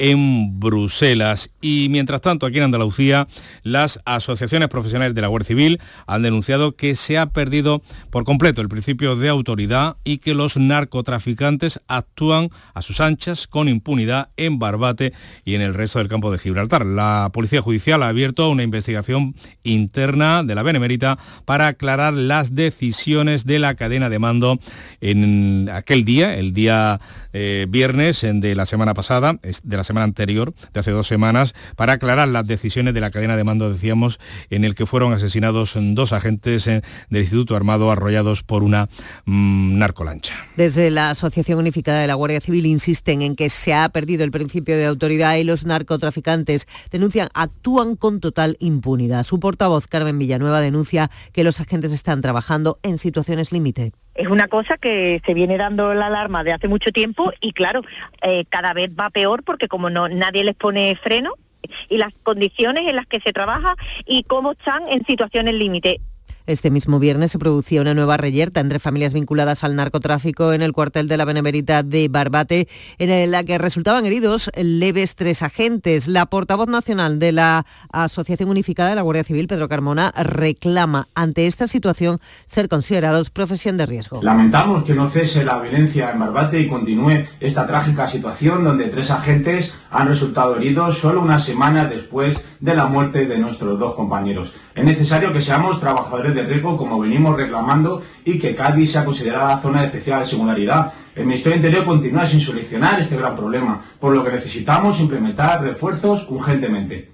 en Bruselas. Y mientras tanto, aquí en Andalucía, las asociaciones profesionales de la Guardia Civil han denunciado que se ha perdido por completo el principio de autoridad y que los narcotraficantes actúan a sus anchas con impunidad en Barbate y en el resto del campo de Gibraltar. La Policía Judicial ha abierto una investigación interna de la Benemérita para aclarar las decisiones de la cadena de mando en aquel día, el día eh, viernes de la semana pasada, de la semana anterior, de hace dos semanas, para aclarar las decisiones de la cadena de mando, decíamos, en el que fueron asesinados dos agentes eh, del Instituto Armado arrollados por una mm, narcolancha. Desde la Asociación Unificada de la Guardia Civil insisten en que se ha perdido el principio de autoridad y los narcotraficantes denuncian actúan con total impunidad. Su portavoz, Carmen Villanueva, denuncia que los agentes están trabajando en situaciones límite es una cosa que se viene dando la alarma de hace mucho tiempo y claro, eh, cada vez va peor porque como no nadie les pone freno y las condiciones en las que se trabaja y cómo están en situaciones límite. Este mismo viernes se producía una nueva reyerta entre familias vinculadas al narcotráfico en el cuartel de la Benemerita de Barbate, en la que resultaban heridos leves tres agentes. La portavoz nacional de la Asociación Unificada de la Guardia Civil, Pedro Carmona, reclama ante esta situación ser considerados profesión de riesgo. Lamentamos que no cese la violencia en Barbate y continúe esta trágica situación donde tres agentes han resultado heridos solo una semana después de la muerte de nuestros dos compañeros. Es necesario que seamos trabajadores de riesgo como venimos reclamando y que Cádiz sea considerada zona de especial singularidad. El Ministerio del Interior continúa sin solucionar este gran problema, por lo que necesitamos implementar refuerzos urgentemente.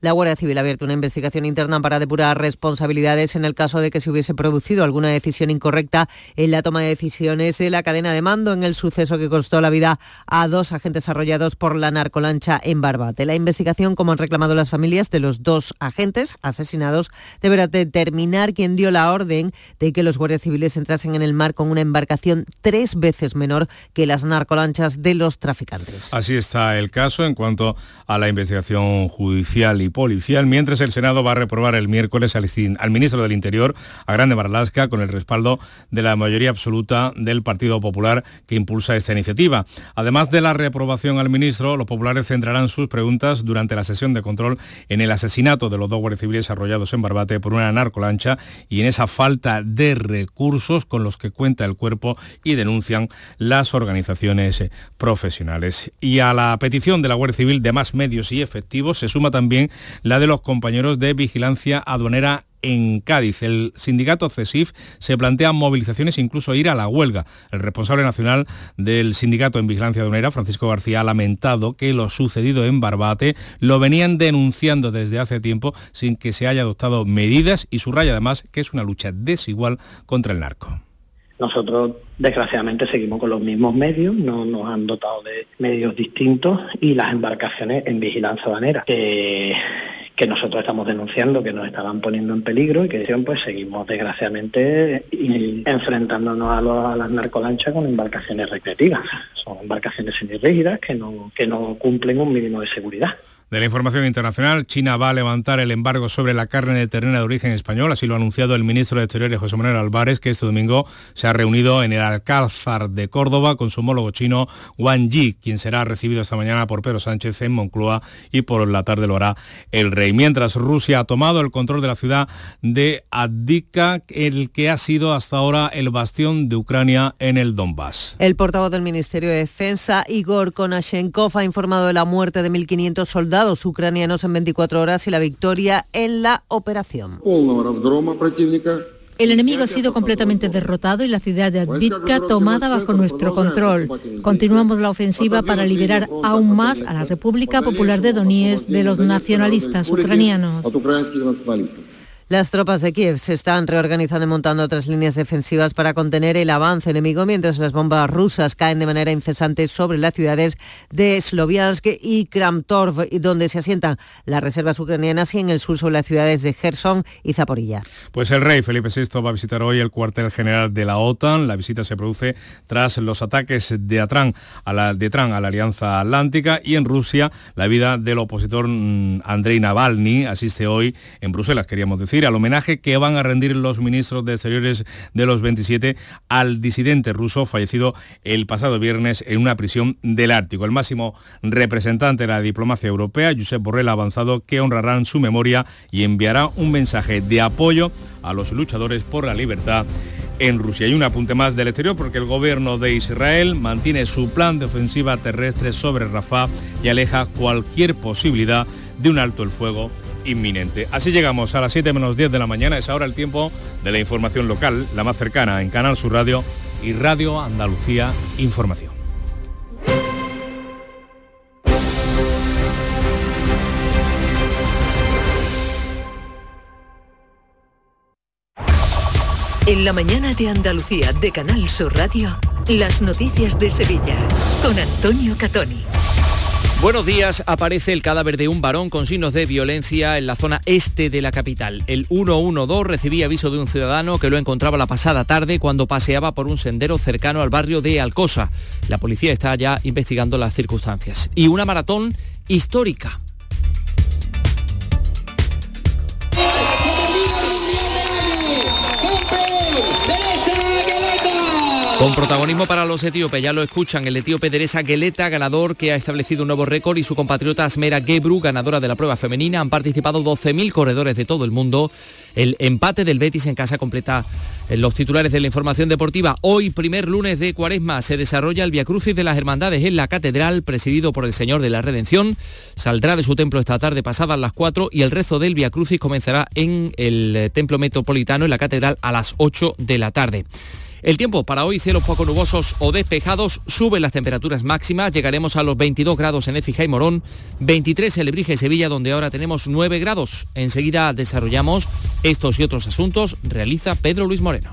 La Guardia Civil ha abierto una investigación interna para depurar responsabilidades en el caso de que se hubiese producido alguna decisión incorrecta en la toma de decisiones de la cadena de mando en el suceso que costó la vida a dos agentes arrollados por la narcolancha en Barbate. La investigación, como han reclamado las familias de los dos agentes asesinados, deberá determinar quién dio la orden de que los guardias civiles entrasen en el mar con una embarcación tres veces menor que las narcolanchas de los traficantes. Así está el caso en cuanto a la investigación judicial policial, mientras el Senado va a reprobar el miércoles al, ministro del Interior, a Grande Marlasca, con el respaldo de la mayoría absoluta del Partido Popular que impulsa esta iniciativa. Además de la reprobación al ministro, los populares centrarán sus preguntas durante la sesión de control en el asesinato de los dos guardias civiles arrollados en Barbate por una narcolancha y en esa falta de recursos con los que cuenta el cuerpo y denuncian las organizaciones profesionales. Y a la petición de la Guardia Civil de más medios y efectivos se suma también la de los compañeros de vigilancia aduanera en Cádiz. El sindicato CESIF se plantea movilizaciones incluso ir a la huelga. El responsable nacional del sindicato en vigilancia aduanera, Francisco García, ha lamentado que lo sucedido en Barbate lo venían denunciando desde hace tiempo sin que se haya adoptado medidas y subraya además que es una lucha desigual contra el narco. Nosotros, desgraciadamente, seguimos con los mismos medios, no nos han dotado de medios distintos y las embarcaciones en vigilancia aduanera. que nosotros estamos denunciando que nos estaban poniendo en peligro y que pues seguimos desgraciadamente enfrentándonos a, a las narcolanchas con embarcaciones recreativas. Son embarcaciones semirrígidas que no, que no cumplen un mínimo de seguridad. De la información internacional, China va a levantar el embargo sobre la carne de ternera de origen español, así lo ha anunciado el ministro de Exteriores José Manuel Álvarez, que este domingo se ha reunido en el Alcázar de Córdoba con su homólogo chino Wang Yi, quien será recibido esta mañana por Pedro Sánchez en Moncloa y por la tarde lo hará el rey. Mientras Rusia ha tomado el control de la ciudad de Adika, el que ha sido hasta ahora el bastión de Ucrania en el Donbass. El portavoz del Ministerio de Defensa, Igor Konashenkov, ha informado de la muerte de 1.500 soldados ucranianos en 24 horas y la victoria en la operación. El enemigo ha sido completamente derrotado y la ciudad de Advitka tomada bajo nuestro control. Continuamos la ofensiva para liberar aún más a la República Popular de Donetsk de los nacionalistas ucranianos. Las tropas de Kiev se están reorganizando y montando otras líneas defensivas para contener el avance enemigo mientras las bombas rusas caen de manera incesante sobre las ciudades de Sloviansk y Kramtorv, donde se asientan las reservas ucranianas y en el sur sobre las ciudades de Gerson y Zaporilla. Pues el rey Felipe VI va a visitar hoy el cuartel general de la OTAN. La visita se produce tras los ataques de Atrán a la, de Trán a la Alianza Atlántica y en Rusia la vida del opositor mm, Andrei Navalny asiste hoy en Bruselas, queríamos decir al homenaje que van a rendir los ministros de Exteriores de los 27 al disidente ruso fallecido el pasado viernes en una prisión del Ártico. El máximo representante de la diplomacia europea, Josep Borrell, ha avanzado que honrarán su memoria y enviará un mensaje de apoyo a los luchadores por la libertad en Rusia. Y un apunte más del exterior porque el gobierno de Israel mantiene su plan de ofensiva terrestre sobre Rafah y aleja cualquier posibilidad de un alto el fuego inminente. Así llegamos a las 7 menos 10 de la mañana, es ahora el tiempo de la información local, la más cercana en Canal Sur Radio y Radio Andalucía Información. En la mañana de Andalucía de Canal Sur Radio, las noticias de Sevilla con Antonio Catoni. Buenos días, aparece el cadáver de un varón con signos de violencia en la zona este de la capital. El 112 recibía aviso de un ciudadano que lo encontraba la pasada tarde cuando paseaba por un sendero cercano al barrio de Alcosa. La policía está ya investigando las circunstancias. Y una maratón histórica Con protagonismo para los etíopes, ya lo escuchan, el etíope Deresa Geleta, ganador que ha establecido un nuevo récord, y su compatriota Asmera Gebru, ganadora de la prueba femenina. Han participado 12.000 corredores de todo el mundo. El empate del Betis en casa completa eh, los titulares de la información deportiva. Hoy, primer lunes de cuaresma, se desarrolla el Via Crucis de las Hermandades en la Catedral, presidido por el Señor de la Redención. Saldrá de su templo esta tarde pasadas las 4 y el rezo del Via Crucis comenzará en el eh, Templo Metropolitano, en la Catedral, a las 8 de la tarde. El tiempo para hoy, cielos poco nubosos o despejados, suben las temperaturas máximas, llegaremos a los 22 grados en Écija y Morón, 23 en Lebrija y Sevilla, donde ahora tenemos 9 grados. Enseguida desarrollamos estos y otros asuntos, realiza Pedro Luis Moreno.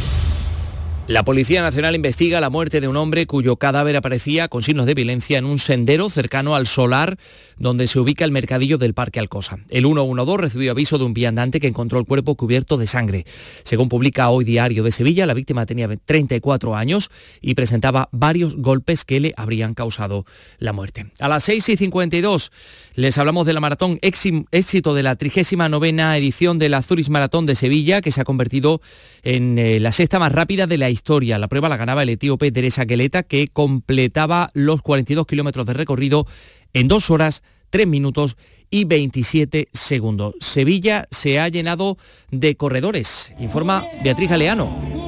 La Policía Nacional investiga la muerte de un hombre cuyo cadáver aparecía con signos de violencia en un sendero cercano al solar donde se ubica el mercadillo del Parque Alcosa. El 112 recibió aviso de un viandante que encontró el cuerpo cubierto de sangre. Según publica hoy Diario de Sevilla, la víctima tenía 34 años y presentaba varios golpes que le habrían causado la muerte. A las 6 y 52 les hablamos de la maratón éxito de la 39 edición de la Maratón de Sevilla, que se ha convertido en eh, la sexta más rápida de la historia. La prueba la ganaba el etíope Teresa Geleta, que completaba los 42 kilómetros de recorrido en dos horas, tres minutos y 27 segundos. Sevilla se ha llenado de corredores, informa Beatriz Galeano.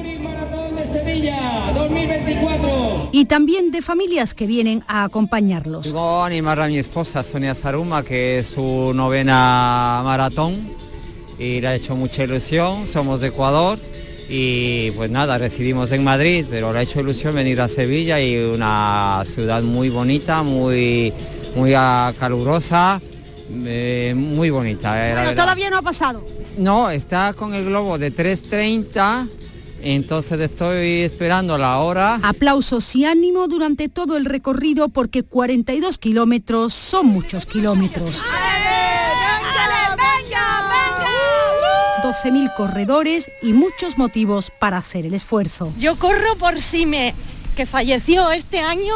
y también de familias que vienen a acompañarlos. Voy a animar a mi esposa Sonia Saruma, que es su novena maratón y le ha hecho mucha ilusión, somos de Ecuador y pues nada, residimos en Madrid, pero le ha hecho ilusión venir a Sevilla y una ciudad muy bonita, muy, muy calurosa eh, muy bonita. eh, Bueno, todavía no ha pasado. No, está con el globo de 3.30, entonces estoy esperando la hora. Aplausos y ánimo durante todo el recorrido porque 42 kilómetros son muchos kilómetros. 12.000 corredores y muchos motivos para hacer el esfuerzo. Yo corro por Sime, que falleció este año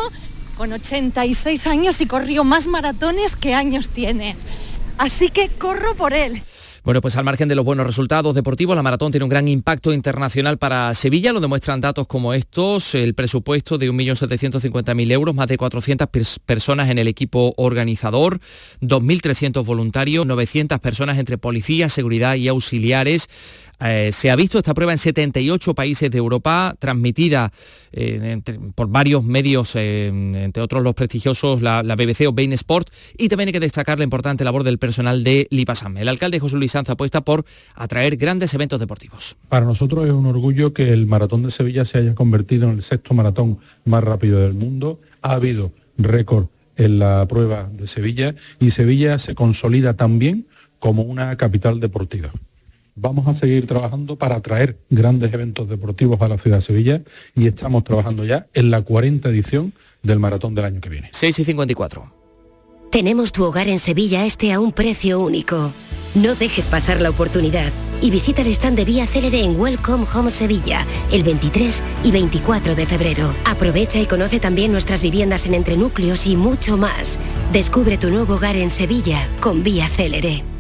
con 86 años y corrió más maratones que años tiene. Así que corro por él. Bueno, pues al margen de los buenos resultados deportivos, la maratón tiene un gran impacto internacional para Sevilla, lo demuestran datos como estos, el presupuesto de 1.750.000 euros, más de 400 pers- personas en el equipo organizador, 2.300 voluntarios, 900 personas entre policía, seguridad y auxiliares. Eh, se ha visto esta prueba en 78 países de Europa, transmitida eh, por varios medios, eh, entre otros los prestigiosos, la, la BBC o Bein Sport, y también hay que destacar la importante labor del personal de Lipasam. El alcalde José Luis Sanz apuesta por atraer grandes eventos deportivos. Para nosotros es un orgullo que el maratón de Sevilla se haya convertido en el sexto maratón más rápido del mundo. Ha habido récord en la prueba de Sevilla y Sevilla se consolida también como una capital deportiva. Vamos a seguir trabajando para atraer grandes eventos deportivos a la ciudad de Sevilla y estamos trabajando ya en la 40 edición del maratón del año que viene. 6 y 54. Tenemos tu hogar en Sevilla este a un precio único. No dejes pasar la oportunidad y visita el stand de Vía Célere en Welcome Home Sevilla el 23 y 24 de febrero. Aprovecha y conoce también nuestras viviendas en entrenúcleos y mucho más. Descubre tu nuevo hogar en Sevilla con Vía Célere.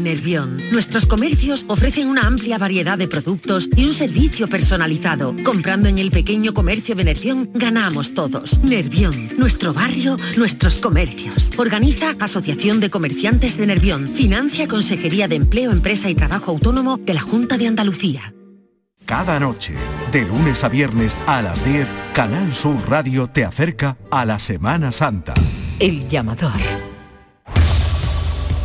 Nervión. Nuestros comercios ofrecen una amplia variedad de productos y un servicio personalizado. Comprando en el pequeño comercio de Nervión, ganamos todos. Nervión, nuestro barrio, nuestros comercios. Organiza Asociación de Comerciantes de Nervión. Financia Consejería de Empleo, Empresa y Trabajo Autónomo de la Junta de Andalucía. Cada noche, de lunes a viernes a las 10, Canal Sur Radio te acerca a la Semana Santa. El llamador.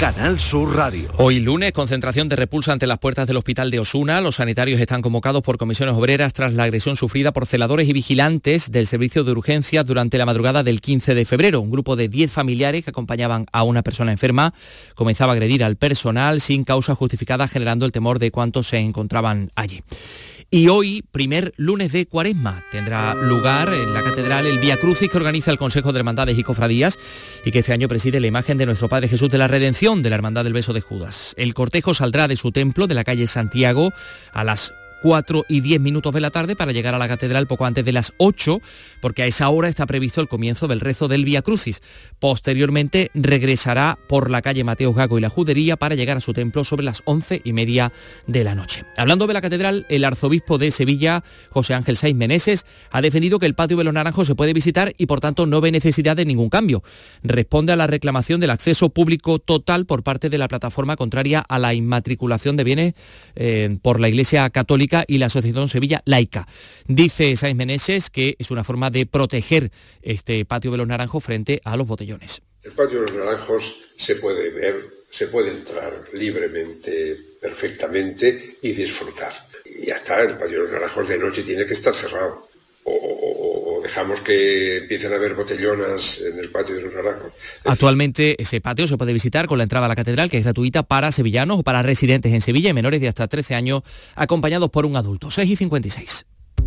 Canal Sur Radio. Hoy lunes, concentración de repulsa ante las puertas del hospital de Osuna. Los sanitarios están convocados por comisiones obreras tras la agresión sufrida por celadores y vigilantes del servicio de urgencias durante la madrugada del 15 de febrero. Un grupo de 10 familiares que acompañaban a una persona enferma comenzaba a agredir al personal sin causa justificada, generando el temor de cuántos se encontraban allí. Y hoy, primer lunes de cuaresma, tendrá lugar en la catedral el Vía Crucis que organiza el Consejo de Hermandades y Cofradías y que este año preside la imagen de nuestro Padre Jesús de la Redención de la Hermandad del Beso de Judas. El cortejo saldrá de su templo de la calle Santiago a las 4 y 10 minutos de la tarde para llegar a la catedral poco antes de las 8, porque a esa hora está previsto el comienzo del rezo del Vía Crucis. Posteriormente regresará por la calle Mateos Gago y la Judería para llegar a su templo sobre las 11 y media de la noche. Hablando de la catedral, el arzobispo de Sevilla, José Ángel Saiz Meneses, ha defendido que el patio de los Naranjos se puede visitar y por tanto no ve necesidad de ningún cambio. Responde a la reclamación del acceso público total por parte de la plataforma contraria a la inmatriculación de bienes eh, por la Iglesia Católica y la Asociación Sevilla Laica. Dice Saiz Meneses que es una forma de proteger este patio de los Naranjos frente a los botellones. El patio de los naranjos se puede ver, se puede entrar libremente, perfectamente y disfrutar. Y ya está, el patio de los naranjos de noche tiene que estar cerrado. Dejamos que empiecen a haber botellonas en el patio de los naranjos. Actualmente ese patio se puede visitar con la entrada a la catedral, que es gratuita para sevillanos o para residentes en Sevilla y menores de hasta 13 años, acompañados por un adulto. 6 y 56.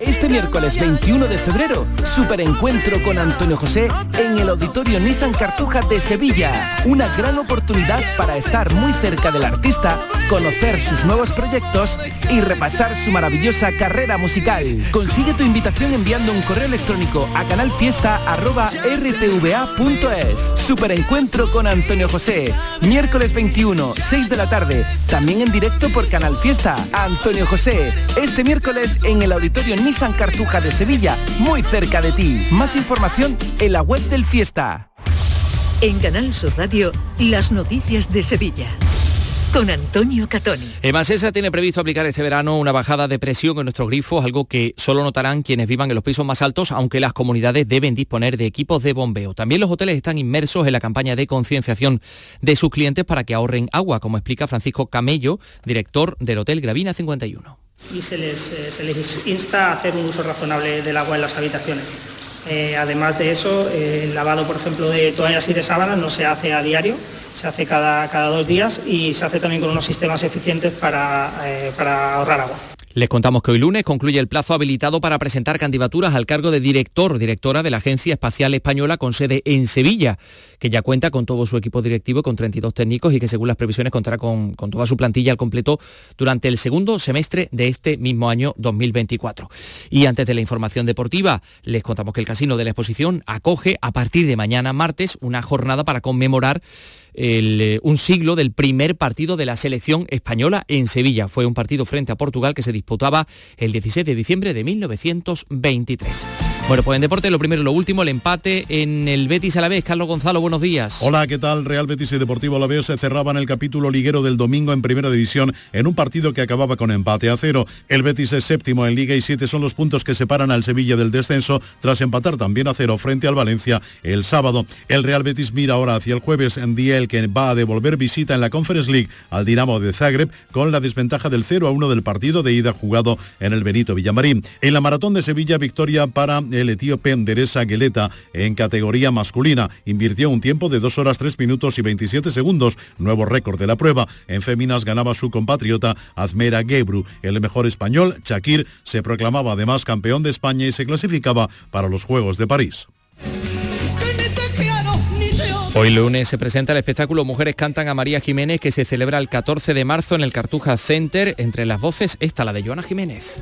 Este miércoles 21 de febrero, superencuentro con Antonio José en el Auditorio Nissan Cartuja de Sevilla. Una gran oportunidad para estar muy cerca del artista, conocer sus nuevos proyectos y repasar su maravillosa carrera musical. Consigue tu invitación enviando un correo electrónico a canalfiesta.rtva.es. Superencuentro con Antonio José. Miércoles 21, 6 de la tarde. También en directo por Canal Fiesta. Antonio José. Este miércoles en el Auditorio Nissan Cartuja de Sevilla, muy cerca de ti. Más información en la web del Fiesta. En Canal Sur Radio, las noticias de Sevilla. Con Antonio Catoni. Emasesa tiene previsto aplicar este verano una bajada de presión en nuestros grifos, algo que solo notarán quienes vivan en los pisos más altos, aunque las comunidades deben disponer de equipos de bombeo. También los hoteles están inmersos en la campaña de concienciación de sus clientes para que ahorren agua, como explica Francisco Camello, director del Hotel Gravina 51. Y se les, eh, se les insta a hacer un uso razonable del agua en las habitaciones. Eh, además de eso, eh, el lavado, por ejemplo, de toallas y de sábanas no se hace a diario, se hace cada, cada dos días y se hace también con unos sistemas eficientes para, eh, para ahorrar agua. Les contamos que hoy lunes concluye el plazo habilitado para presentar candidaturas al cargo de director, directora de la Agencia Espacial Española con sede en Sevilla, que ya cuenta con todo su equipo directivo, con 32 técnicos y que según las previsiones contará con, con toda su plantilla al completo durante el segundo semestre de este mismo año 2024. Y antes de la información deportiva, les contamos que el Casino de la Exposición acoge a partir de mañana martes una jornada para conmemorar eh, un siglo del primer partido de la selección española en Sevilla. Fue un partido frente a Portugal que se disputaba el 16 de diciembre de 1923. Bueno, pues en deporte lo primero y lo último, el empate en el Betis a la vez. Carlos Gonzalo, buenos días. Hola, ¿qué tal? Real Betis y Deportivo a la vez se cerraban el capítulo liguero del domingo en Primera División en un partido que acababa con empate a cero. El Betis es séptimo en Liga y siete son los puntos que separan al Sevilla del descenso tras empatar también a cero frente al Valencia el sábado. El Real Betis mira ahora hacia el jueves en día el que va a devolver visita en la Conference League al Dinamo de Zagreb con la desventaja del 0 a 1 del partido de ida jugado en el Benito Villamarín. En la maratón de Sevilla, victoria para el etíope Deresa Gueleta en categoría masculina. Invirtió un tiempo de 2 horas 3 minutos y 27 segundos, nuevo récord de la prueba. En féminas ganaba su compatriota Azmera Gebru. El mejor español, Shakir, se proclamaba además campeón de España y se clasificaba para los Juegos de París. Hoy lunes se presenta el espectáculo Mujeres cantan a María Jiménez que se celebra el 14 de marzo en el Cartuja Center. Entre las voces está la de Joana Jiménez.